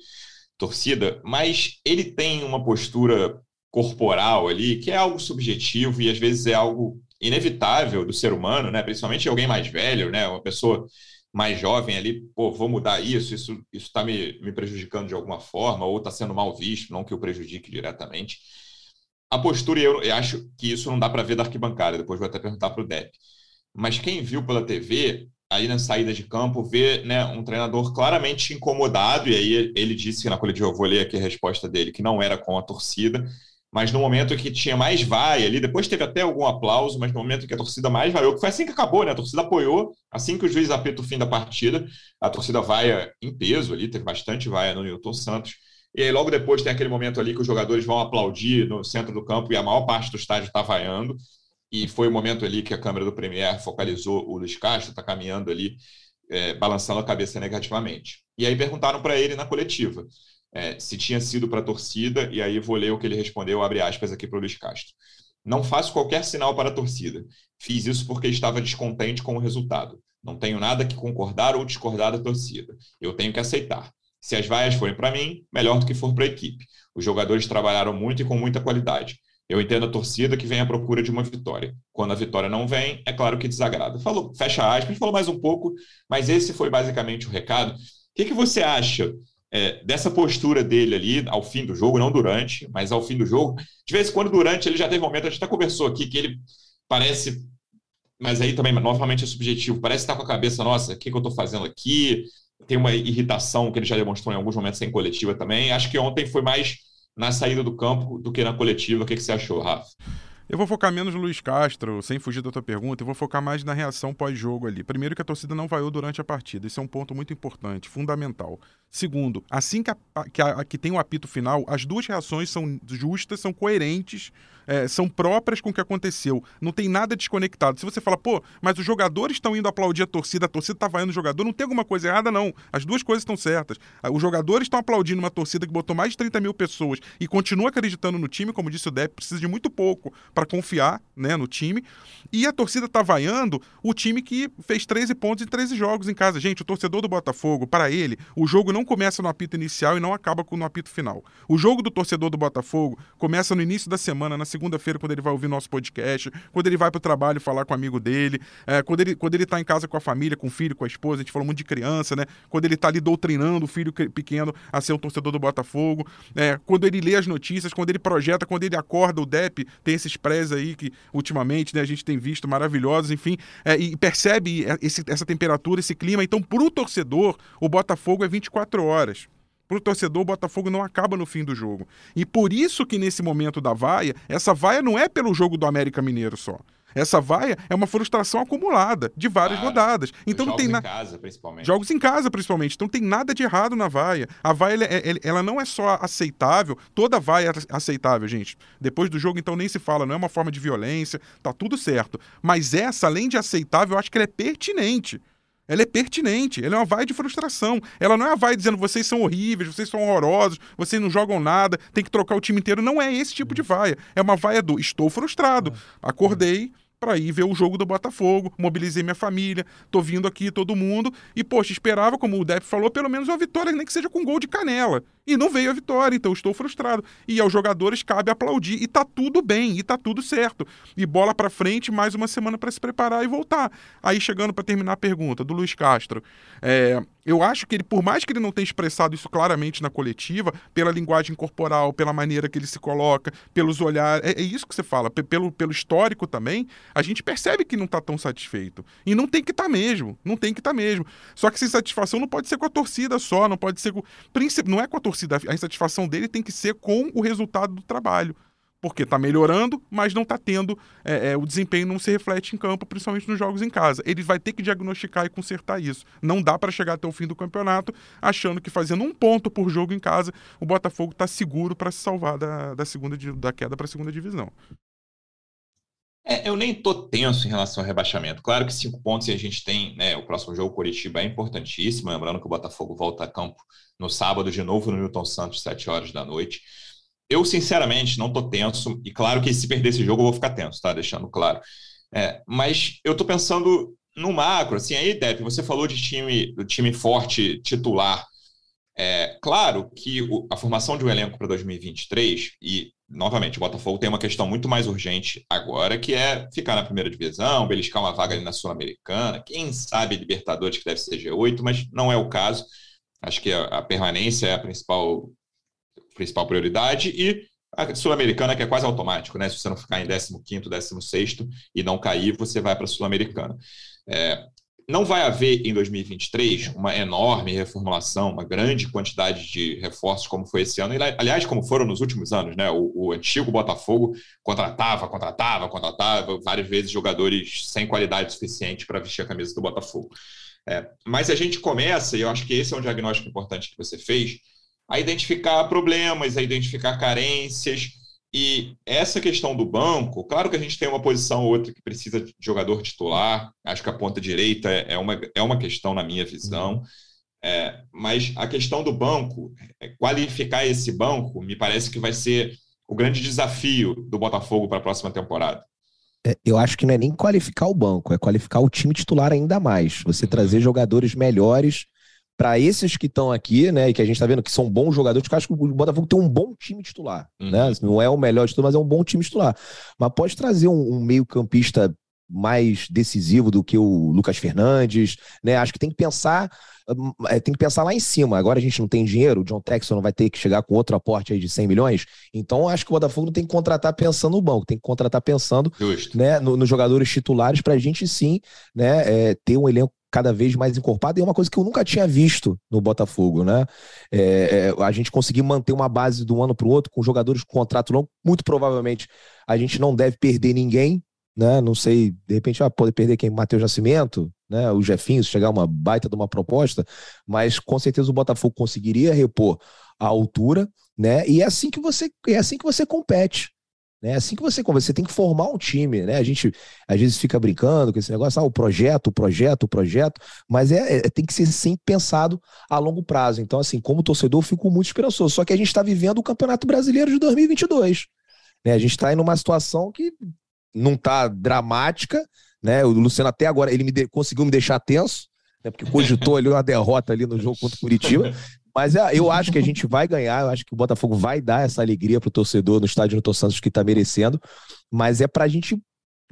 torcida, mas ele tem uma postura corporal ali que é algo subjetivo e às vezes é algo inevitável do ser humano, né? Principalmente alguém mais velho, né? Uma pessoa mais jovem ali, pô, vou mudar isso, isso está me, me prejudicando de alguma forma ou está sendo mal visto, não que eu prejudique diretamente. A postura, eu, eu acho que isso não dá para ver da arquibancada. Depois vou até perguntar para o Depp. Mas quem viu pela TV, aí na saída de campo, vê né, um treinador claramente incomodado, e aí ele disse na coletiva, eu vou ler aqui a resposta dele, que não era com a torcida, mas no momento que tinha mais vai ali, depois teve até algum aplauso, mas no momento que a torcida mais vaiou, que foi assim que acabou, né? A torcida apoiou, assim que o juiz apita o fim da partida, a torcida vai em peso ali, teve bastante vaia no Newton Santos. E aí logo depois tem aquele momento ali que os jogadores vão aplaudir no centro do campo e a maior parte do estádio está vaiando. E foi o momento ali que a câmera do Premier focalizou o Luiz Castro, está caminhando ali é, balançando a cabeça negativamente. E aí perguntaram para ele na coletiva é, se tinha sido para a torcida, e aí vou ler o que ele respondeu, abre aspas aqui para o Luiz Castro. Não faço qualquer sinal para a torcida. Fiz isso porque estava descontente com o resultado. Não tenho nada que concordar ou discordar da torcida. Eu tenho que aceitar. Se as vaias forem para mim, melhor do que for para a equipe. Os jogadores trabalharam muito e com muita qualidade. Eu entendo a torcida que vem à procura de uma vitória. Quando a vitória não vem, é claro que desagrada. Falou, fecha aspas, falou mais um pouco, mas esse foi basicamente o recado. O que, que você acha é, dessa postura dele ali ao fim do jogo, não durante, mas ao fim do jogo? De vez em quando, durante, ele já teve momento, a gente até conversou aqui, que ele parece, mas aí também, novamente, é subjetivo, parece estar com a cabeça, nossa, o que, que eu estou fazendo aqui? Tem uma irritação que ele já demonstrou em alguns momentos em coletiva também. Acho que ontem foi mais na saída do campo do que na coletiva. O que, que você achou, Rafa? Eu vou focar menos no Luiz Castro, sem fugir da tua pergunta, eu vou focar mais na reação pós-jogo ali. Primeiro que a torcida não vaiou durante a partida, isso é um ponto muito importante, fundamental. Segundo, assim que, a, que, a, que tem o apito final, as duas reações são justas, são coerentes é, são próprias com o que aconteceu. Não tem nada desconectado. Se você fala, pô, mas os jogadores estão indo aplaudir a torcida, a torcida está vaiando o jogador, não tem alguma coisa errada, não. As duas coisas estão certas. Ah, os jogadores estão aplaudindo uma torcida que botou mais de 30 mil pessoas e continua acreditando no time, como disse o Depp, precisa de muito pouco para confiar né, no time. E a torcida está vaiando o time que fez 13 pontos em 13 jogos em casa. Gente, o torcedor do Botafogo, para ele, o jogo não começa no apito inicial e não acaba no apito final. O jogo do torcedor do Botafogo começa no início da semana, na segunda-feira, quando ele vai ouvir nosso podcast, quando ele vai para o trabalho falar com o amigo dele, é, quando ele quando ele está em casa com a família, com o filho, com a esposa, a gente falou muito de criança, né? Quando ele está ali doutrinando o filho pequeno a ser um torcedor do Botafogo, é, quando ele lê as notícias, quando ele projeta, quando ele acorda, o DEP tem esses prés aí que ultimamente né, a gente tem visto maravilhosos, enfim, é, e percebe esse, essa temperatura, esse clima. Então, para o torcedor, o Botafogo é 24 horas. Para o torcedor, o Botafogo não acaba no fim do jogo. E por isso que nesse momento da vaia, essa vaia não é pelo jogo do América Mineiro só. Essa vaia é uma frustração acumulada de várias claro. rodadas. Então não tem nada. Jogos em casa, principalmente. Jogos em casa, principalmente. Então não tem nada de errado na vaia. A vaia ela, é, ela não é só aceitável, toda vaia é aceitável, gente. Depois do jogo, então, nem se fala, não é uma forma de violência, tá tudo certo. Mas essa, além de aceitável, eu acho que ela é pertinente ela é pertinente, ela é uma vai de frustração. Ela não é a vai dizendo vocês são horríveis, vocês são horrorosos, vocês não jogam nada, tem que trocar o time inteiro. Não é esse tipo de vaia. É uma vaia do estou frustrado, acordei, para ir ver o jogo do Botafogo, mobilizei minha família, tô vindo aqui todo mundo e poxa, esperava, como o Depp falou, pelo menos uma vitória, nem que seja com gol de canela. E não veio a vitória, então estou frustrado. E aos jogadores cabe aplaudir e tá tudo bem, e tá tudo certo. E bola para frente, mais uma semana para se preparar e voltar. Aí chegando para terminar a pergunta do Luiz Castro, é, eu acho que ele, por mais que ele não tenha expressado isso claramente na coletiva, pela linguagem corporal, pela maneira que ele se coloca, pelos olhares, é, é isso que você fala, pelo, pelo histórico também, a gente percebe que não está tão satisfeito. E não tem que estar tá mesmo, não tem que estar tá mesmo. Só que essa insatisfação não pode ser com a torcida só, não pode ser com. Não é com a torcida, a insatisfação dele tem que ser com o resultado do trabalho porque está melhorando, mas não está tendo é, é, o desempenho não se reflete em campo, principalmente nos jogos em casa. Ele vai ter que diagnosticar e consertar isso. Não dá para chegar até o fim do campeonato achando que fazendo um ponto por jogo em casa o Botafogo está seguro para se salvar da, da segunda da queda para a segunda divisão. É, eu nem tô tenso em relação ao rebaixamento. Claro que cinco pontos e a gente tem, né? O próximo jogo, Curitiba, é importantíssimo. Lembrando que o Botafogo volta a campo no sábado de novo no Newton Santos, sete horas da noite. Eu, sinceramente, não tô tenso, e claro que se perder esse jogo eu vou ficar tenso, tá? Deixando claro. É, mas eu tô pensando no macro, assim, aí, Depp, você falou de time, do time forte titular. É, claro que o, a formação de um elenco para 2023, e novamente, o Botafogo tem uma questão muito mais urgente agora, que é ficar na primeira divisão, beliscar uma vaga ali na Sul-Americana, quem sabe Libertadores, que deve ser G8, mas não é o caso. Acho que a, a permanência é a principal principal prioridade, e a Sul-Americana, que é quase automático, né? Se você não ficar em 15º, 16 e não cair, você vai para a Sul-Americana. É, não vai haver em 2023 uma enorme reformulação, uma grande quantidade de reforços como foi esse ano, e, aliás, como foram nos últimos anos, né? O, o, antigo Botafogo contratava, contratava, contratava várias vezes jogadores sem qualidade suficiente para vestir a camisa do Botafogo. É, mas a gente começa, e eu acho que esse é um diagnóstico importante que você fez, a identificar problemas, a identificar carências. E essa questão do banco, claro que a gente tem uma posição ou outra que precisa de jogador titular, acho que a ponta direita é uma, é uma questão na minha visão, é, mas a questão do banco, é, qualificar esse banco, me parece que vai ser o grande desafio do Botafogo para a próxima temporada. É, eu acho que não é nem qualificar o banco, é qualificar o time titular ainda mais. Você uhum. trazer jogadores melhores para esses que estão aqui, né, e que a gente está vendo que são bons jogadores, eu acho que o Botafogo tem um bom time titular, uhum. né? Não é o melhor de tudo, mas é um bom time titular. Mas pode trazer um, um meio-campista mais decisivo do que o Lucas Fernandes, né? Acho que tem que pensar, hum, é, tem que pensar lá em cima. Agora a gente não tem dinheiro, o John Texon não vai ter que chegar com outro aporte aí de 100 milhões. Então acho que o Botafogo não tem que contratar pensando no banco, tem que contratar pensando, né, nos no jogadores titulares para a gente sim, né, é, ter um elenco cada vez mais encorpado, e é uma coisa que eu nunca tinha visto no Botafogo, né? É, é, a gente conseguir manter uma base de um ano para o outro com jogadores com contrato longo, muito provavelmente a gente não deve perder ninguém, né? Não sei, de repente vai poder perder quem? Matheus Nascimento, né? O Jefinho, se chegar uma baita de uma proposta, mas com certeza o Botafogo conseguiria repor a altura, né? E é assim que você é assim que você compete. Né? Assim que você você tem que formar um time, né? A gente às vezes fica brincando com esse negócio, ah, o projeto, o projeto, o projeto, mas é, é tem que ser sempre pensado a longo prazo. Então, assim, como torcedor, fico muito esperançoso. Só que a gente está vivendo o Campeonato Brasileiro de 2022. Né? A gente está em uma situação que não está dramática, né? O Luciano até agora ele me de, conseguiu me deixar tenso, né? Porque cogitou ali uma derrota ali no jogo contra o Curitiba. Mas é, eu acho que a gente vai ganhar, eu acho que o Botafogo vai dar essa alegria pro torcedor no estádio Newton Santos que tá merecendo. Mas é pra gente,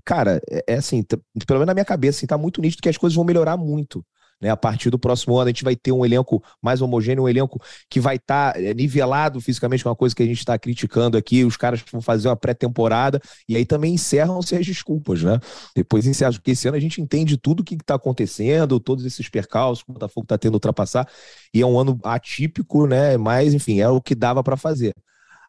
cara, é, é assim, pelo menos na minha cabeça, assim, tá muito nítido que as coisas vão melhorar muito. Né? A partir do próximo ano, a gente vai ter um elenco mais homogêneo, um elenco que vai estar tá é, nivelado fisicamente, com é uma coisa que a gente está criticando aqui. Os caras vão fazer uma pré-temporada e aí também encerram-se as desculpas, né? Depois encerram, porque esse ano a gente entende tudo o que está acontecendo, todos esses percalços que o Botafogo está tendo ultrapassar, e é um ano atípico, né? Mas, enfim, é o que dava para fazer.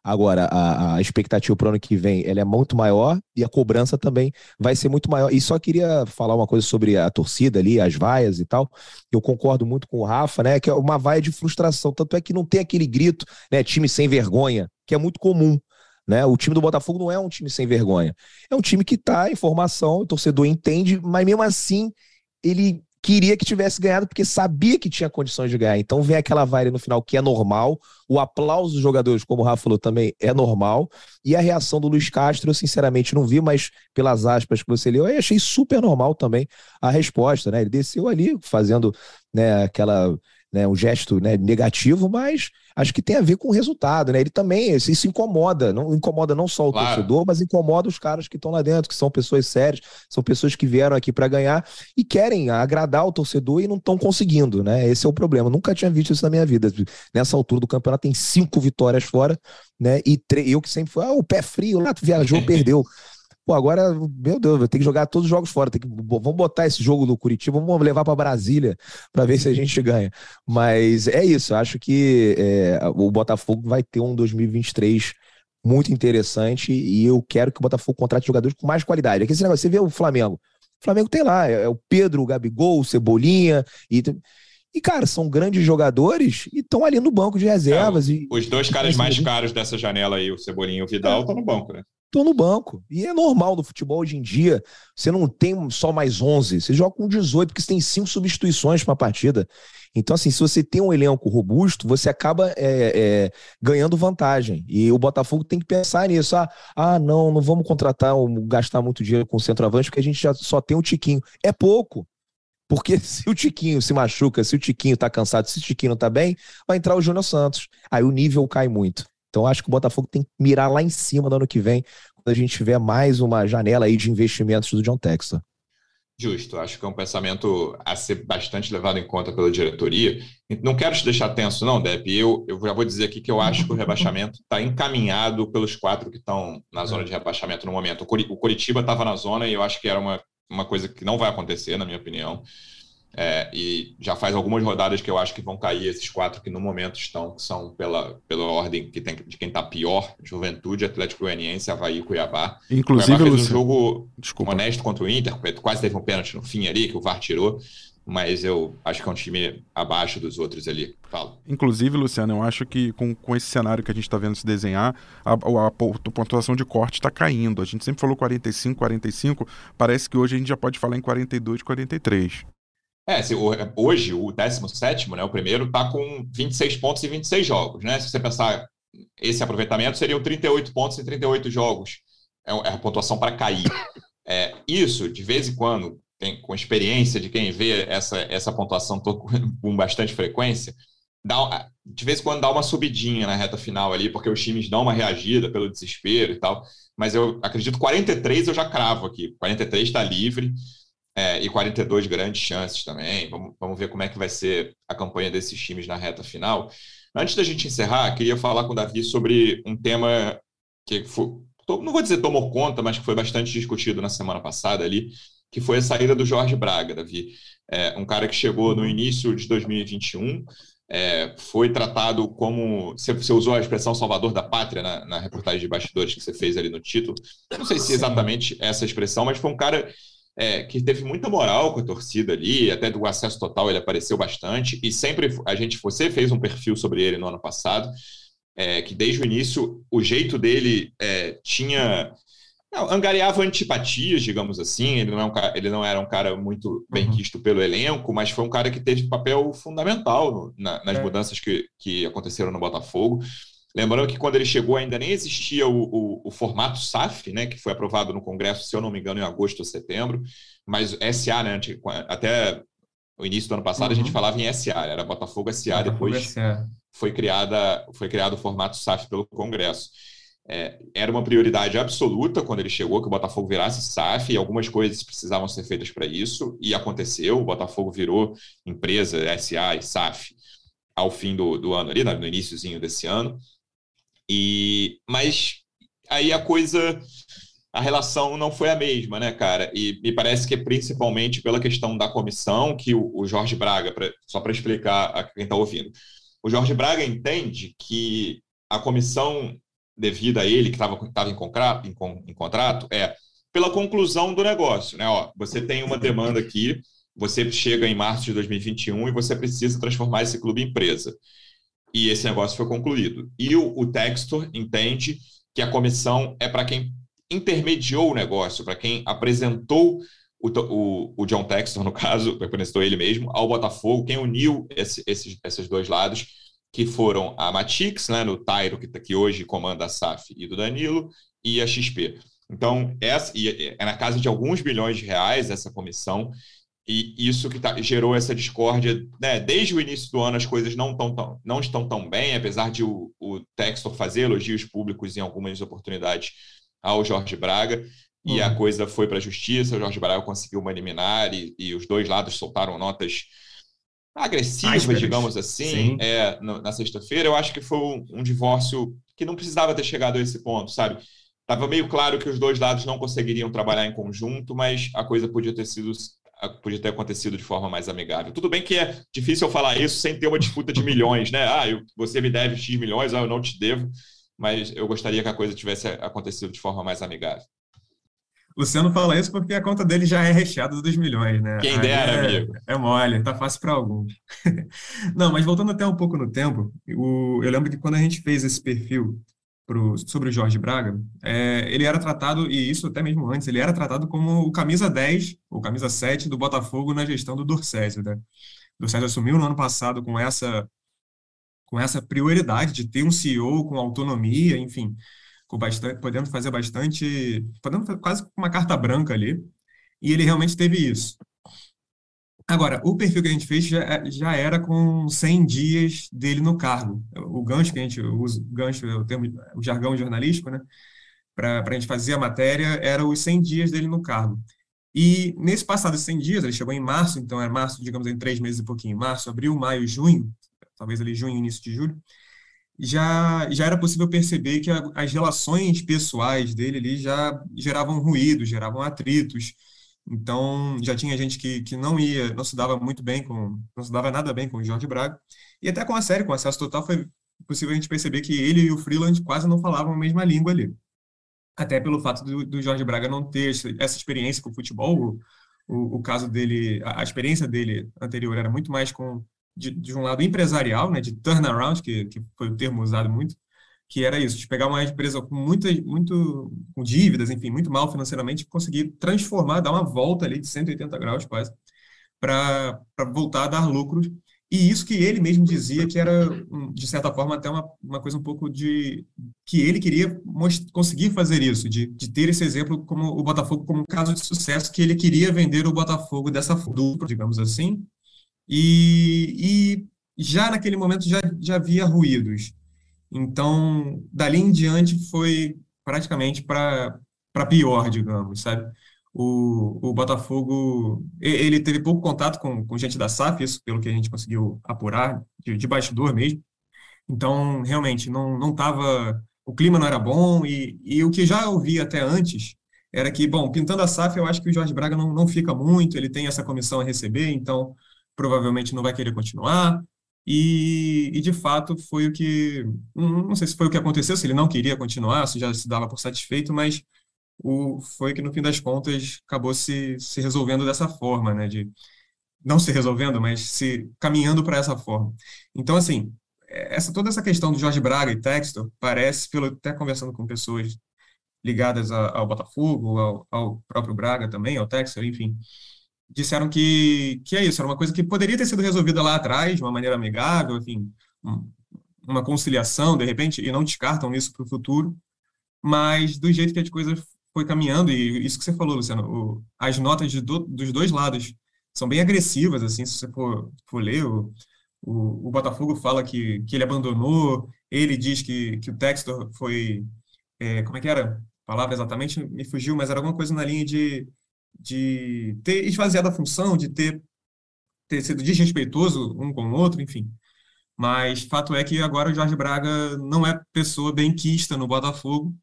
Agora, a, a expectativa para o ano que vem ela é muito maior e a cobrança também vai ser muito maior. E só queria falar uma coisa sobre a torcida ali, as vaias e tal. Eu concordo muito com o Rafa, né? Que é uma vaia de frustração. Tanto é que não tem aquele grito, né? Time sem vergonha, que é muito comum. Né? O time do Botafogo não é um time sem vergonha. É um time que está em formação, o torcedor entende, mas mesmo assim ele queria que tivesse ganhado porque sabia que tinha condições de ganhar. Então vem aquela vibe no final que é normal, o aplauso dos jogadores, como o Rafa falou também, é normal, e a reação do Luiz Castro eu sinceramente não vi, mas pelas aspas que você leu, eu achei super normal também a resposta, né? Ele desceu ali fazendo né, aquela né, um gesto né, negativo, mas acho que tem a ver com o resultado, né? Ele também, isso incomoda, não incomoda não só o claro. torcedor, mas incomoda os caras que estão lá dentro, que são pessoas sérias, são pessoas que vieram aqui para ganhar e querem agradar o torcedor e não estão conseguindo, né? Esse é o problema. Nunca tinha visto isso na minha vida. Nessa altura do campeonato tem cinco vitórias fora, né? E eu que sempre fui, ah, o pé frio, lá viajou, perdeu. Pô, agora, meu Deus, vai ter que jogar todos os jogos fora. Tem que, vamos botar esse jogo do Curitiba, vamos levar para Brasília para ver se a gente ganha. Mas é isso, acho que é, o Botafogo vai ter um 2023 muito interessante e eu quero que o Botafogo contrate jogadores com mais qualidade. Aqui esse negócio, você vê o Flamengo. O Flamengo tem lá, é, é o Pedro, o Gabigol, o Cebolinha e. E, cara, são grandes jogadores e estão ali no banco de reservas. É, e, os dois caras mais caros dessa janela aí, o Cebolinha e o Vidal, estão é. no banco, né? Estão no banco. E é normal no futebol hoje em dia. Você não tem só mais 11, você joga com 18, porque você tem cinco substituições para a partida. Então, assim, se você tem um elenco robusto, você acaba é, é, ganhando vantagem. E o Botafogo tem que pensar nisso. Ah, ah, não, não vamos contratar gastar muito dinheiro com o centroavante, porque a gente já só tem o Tiquinho. É pouco. Porque se o Tiquinho se machuca, se o Tiquinho tá cansado, se o Tiquinho não tá bem, vai entrar o Júnior Santos. Aí o nível cai muito. Então acho que o Botafogo tem que mirar lá em cima no ano que vem, quando a gente tiver mais uma janela aí de investimentos do John Texton. Justo, acho que é um pensamento a ser bastante levado em conta pela diretoria. Não quero te deixar tenso, não, Depp. Eu, eu já vou dizer aqui que eu acho que o rebaixamento está encaminhado pelos quatro que estão na zona de rebaixamento no momento. O Curitiba estava na zona e eu acho que era uma, uma coisa que não vai acontecer, na minha opinião. É, e já faz algumas rodadas que eu acho que vão cair esses quatro que no momento estão, que são pela, pela ordem que tem, de quem está pior: Juventude, Atlético Goianiense, Havaí e Cuiabá. Inclusive, Cuiabá fez um jogo Desculpa. honesto contra o Inter, quase teve um pênalti no fim ali, que o VAR tirou, mas eu acho que é um time abaixo dos outros ali. Falo. Inclusive, Luciano, eu acho que com, com esse cenário que a gente está vendo se desenhar, a, a, a pontuação de corte está caindo. A gente sempre falou 45, 45, parece que hoje a gente já pode falar em 42, 43. É, se, hoje o 17, né, o primeiro, está com 26 pontos em 26 jogos. Né? Se você pensar esse aproveitamento, seriam 38 pontos em 38 jogos. É, é a pontuação para cair. É, isso, de vez em quando, tem, com experiência de quem vê essa, essa pontuação com bastante frequência, dá, de vez em quando dá uma subidinha na reta final ali, porque os times dão uma reagida pelo desespero e tal. Mas eu acredito 43 eu já cravo aqui. 43 está livre é, e 42 grandes chances também. Vamos, vamos ver como é que vai ser a campanha desses times na reta final. Antes da gente encerrar, queria falar com o Davi sobre um tema que foi, não vou dizer tomou conta, mas que foi bastante discutido na semana passada ali, que foi a saída do Jorge Braga, Davi. É, um cara que chegou no início de 2021, é, foi tratado como. Você, você, usou a expressão salvador da pátria na, na, reportagem de bastidores que você fez ali no título. Não sei se exatamente essa expressão, mas foi um cara é, que teve muita moral com a torcida ali, até do acesso total ele apareceu bastante, e sempre a gente, você fez um perfil sobre ele no ano passado, é, que desde o início o jeito dele é, tinha. Não, angariava antipatias, digamos assim. Ele não, é um cara, ele não era um cara muito bem quisto uhum. pelo elenco, mas foi um cara que teve papel fundamental no, na, nas é. mudanças que, que aconteceram no Botafogo. Lembrando que quando ele chegou ainda nem existia o, o, o, formato SAF, né, que foi aprovado no Congresso, se eu não me engano, em agosto ou setembro, mas SA, né, até o início do ano passado uhum. a gente uhum. falava em SA, era Botafogo SA, Botafogo depois SA. foi criada foi criado o formato SAF pelo Congresso. É, era uma prioridade absoluta quando ele chegou que o Botafogo virasse SAF e algumas coisas precisavam ser feitas para isso e aconteceu. O Botafogo virou empresa SA e SAF ao fim do, do ano ali, no iníciozinho desse ano. E, mas aí a coisa, a relação não foi a mesma, né, cara? E me parece que é principalmente pela questão da comissão que o, o Jorge Braga, pra, só para explicar a quem está ouvindo, o Jorge Braga entende que a comissão devida a ele, que estava em, contrato, em, em contrato, é pela conclusão do negócio, né? Ó, você tem uma demanda aqui, você chega em março de 2021 e você precisa transformar esse clube em empresa e esse negócio foi concluído. E o, o Textor entende que a comissão é para quem intermediou o negócio, para quem apresentou o, o, o, John Textor, no caso, apresentou ele mesmo, ao Botafogo, quem uniu esse, esses, esses dois lados, que foram a Matix, né, no Tairo, que, tá, que hoje comanda a SAF, e do Danilo, e a XP. Então, essa, é na casa de alguns bilhões de reais essa comissão, e isso que tá, gerou essa discórdia, né? Desde o início do ano as coisas não, tão, tão, não estão tão bem, apesar de o, o Textor fazer elogios públicos em algumas oportunidades ao Jorge Braga, e a uhum. coisa foi para a justiça, o Jorge Braga conseguiu uma liminar e, e os dois lados soltaram notas agressivas, digamos assim, é, na sexta-feira. Eu acho que foi um, um divórcio que não precisava ter chegado a esse ponto, sabe? Estava meio claro que os dois lados não conseguiriam trabalhar em conjunto, mas a coisa podia ter sido podia ter acontecido de forma mais amigável. Tudo bem que é difícil eu falar isso sem ter uma disputa de milhões, né? Ah, eu, você me deve X milhões, ah, eu não te devo, mas eu gostaria que a coisa tivesse acontecido de forma mais amigável. Luciano fala isso porque a conta dele já é recheada dos milhões, né? Quem dera, é, amigo. É mole, tá fácil para alguns. não, mas voltando até um pouco no tempo, o, eu lembro que quando a gente fez esse perfil pro, sobre o Jorge Braga, é, ele era tratado, e isso até mesmo antes, ele era tratado como o camisa 10, ou camisa 7 do Botafogo na gestão do Dorcésio. Né? O Dorcésio assumiu no ano passado com essa, com essa prioridade de ter um CEO com autonomia, enfim, com bastante, podendo fazer bastante, podendo quase uma carta branca ali, e ele realmente teve isso. Agora, o perfil que a gente fez já, já era com 100 dias dele no cargo. O gancho que a gente usa, o gancho, o, termo, o jargão jornalístico, né? Para a gente fazer a matéria, era os 100 dias dele no cargo. E nesse passado 100 dias, ele chegou em março, então é março, digamos, em três meses e pouquinho, março, abril, maio, junho, talvez ali junho, início de julho, já, já era possível perceber que a, as relações pessoais dele ali já geravam ruído, geravam atritos, Então, já tinha gente que, que não ia, não se dava muito bem com, não se dava nada bem com o Jorge Braga. E até com a série, com acesso total, foi possível a gente perceber que ele e o Freeland quase não falavam a mesma língua ali. Até pelo fato do, do Jorge Braga não ter essa experiência com o futebol, o, o, caso dele, a, a, experiência dele anterior era muito mais com de, de um lado empresarial, né, de turnaround, que, que foi o termo usado muito, que era isso, de pegar uma empresa com muitas, muito, com dívidas, enfim, muito mal financeiramente, conseguir transformar, dar uma volta ali de 180 graus quase, para voltar a dar lucros. E isso que ele mesmo dizia que era, de certa forma, até uma, uma coisa um pouco de. que ele queria conseguir fazer isso, de, de ter esse exemplo como o Botafogo como um caso de sucesso, que ele queria vender o Botafogo dessa forma, digamos assim. E, e já naquele momento já, já havia ruídos então, dali em diante foi praticamente para pior, digamos, sabe? O, o Botafogo, ele teve pouco contato com, com gente da SAF, isso pelo que a gente conseguiu apurar, de, de bastidor mesmo. Então, realmente, não não estava, o clima não era bom e, e o que já ouvi até antes era que, bom, pintando a SAF, eu acho que o Jorge Braga não, não fica muito, ele tem essa comissão a receber, então provavelmente não vai querer continuar. E, e, de fato foi o que não sei se foi o que aconteceu, se ele não queria continuar, se já se dava por satisfeito, mas o, foi que no fim das contas acabou se, se resolvendo dessa forma, né? De não se resolvendo, mas se caminhando para essa forma. Então, assim, essa toda essa questão do Jorge Braga e Textor parece, pelo até conversando com pessoas ligadas ao Botafogo, ao, ao próprio Braga também, ao Textor, enfim, disseram que, que é isso, era uma coisa que poderia ter sido resolvida lá atrás, de uma maneira amigável, enfim, uma conciliação, de repente, e não descartam isso para o futuro, mas do jeito que as coisas foi caminhando, e isso que você falou, Luciano, o, as notas do, dos dois lados são bem agressivas, assim, se você for, for ler, o, o, o, Botafogo fala que, que ele abandonou, ele diz que, que o Textor foi, é, como é que era? A palavra exatamente me fugiu, mas era alguma coisa na linha de de ter esvaziado a função, de ter, ter sido desrespeitoso um com o outro, enfim. Mas fato é que agora o Jorge Braga não é pessoa bem quista no Botafogo.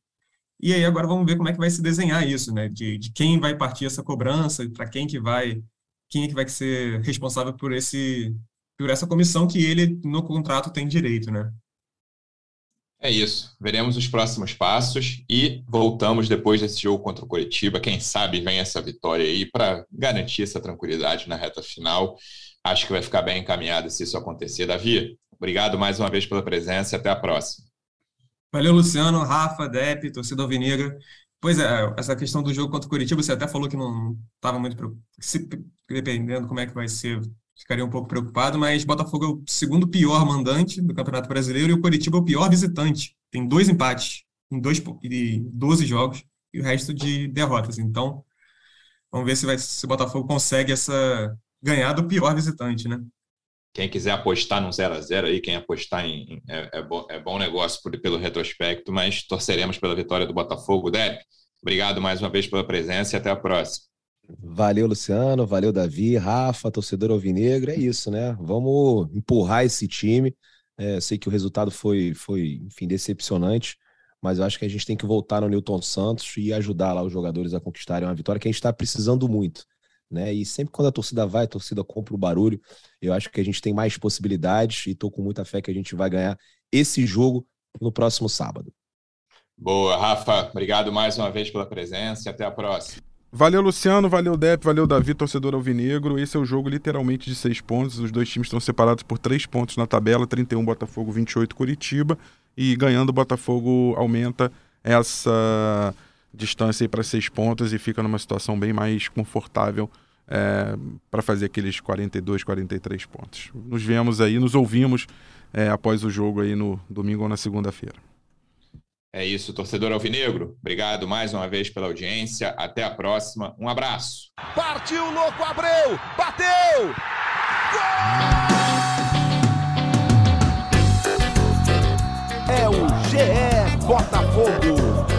E aí agora vamos ver como é que vai se desenhar isso, né? De, de quem vai partir essa cobrança, para quem que vai, quem é que vai ser responsável por esse por essa comissão que ele no contrato tem direito, né? É isso. Veremos os próximos passos e voltamos depois desse jogo contra o Curitiba. Quem sabe vem essa vitória aí para garantir essa tranquilidade na reta final. Acho que vai ficar bem encaminhado se isso acontecer. Davi, obrigado mais uma vez pela presença e até a próxima. Valeu, Luciano, Rafa, Depp, torcida alvinegra. Pois é, essa questão do jogo contra o Curitiba, você até falou que não estava muito dependendo como é que vai ser ficaria um pouco preocupado, mas Botafogo é o segundo pior mandante do Campeonato Brasileiro e o Curitiba é o pior visitante. Tem dois empates em dois, e 12 jogos e o resto de derrotas. Então, vamos ver se, vai, se o Botafogo consegue essa ganhar do pior visitante, né? Quem quiser apostar no 0 a 0 aí, quem apostar em, é, é, bom, é bom negócio por, pelo retrospecto, mas torceremos pela vitória do Botafogo. Deb, obrigado mais uma vez pela presença e até a próxima. Valeu, Luciano. Valeu, Davi, Rafa, torcedor alvinegro. É isso, né? Vamos empurrar esse time. É, sei que o resultado foi, foi, enfim, decepcionante, mas eu acho que a gente tem que voltar no Newton Santos e ajudar lá os jogadores a conquistarem uma vitória que a gente está precisando muito. Né? E sempre quando a torcida vai, a torcida compra o barulho. Eu acho que a gente tem mais possibilidades e estou com muita fé que a gente vai ganhar esse jogo no próximo sábado. Boa, Rafa. Obrigado mais uma vez pela presença e até a próxima. Valeu, Luciano, valeu, Depp, valeu, Davi, torcedor alvinegro. Esse é o jogo literalmente de seis pontos. Os dois times estão separados por três pontos na tabela: 31 Botafogo, 28 Curitiba. E ganhando, o Botafogo aumenta essa distância para seis pontos e fica numa situação bem mais confortável é, para fazer aqueles 42, 43 pontos. Nos vemos aí, nos ouvimos é, após o jogo aí no domingo ou na segunda-feira. É isso, torcedor alvinegro. Obrigado mais uma vez pela audiência. Até a próxima. Um abraço. Partiu, louco, Abreu! Bateu! Gol! É o GE Botafogo.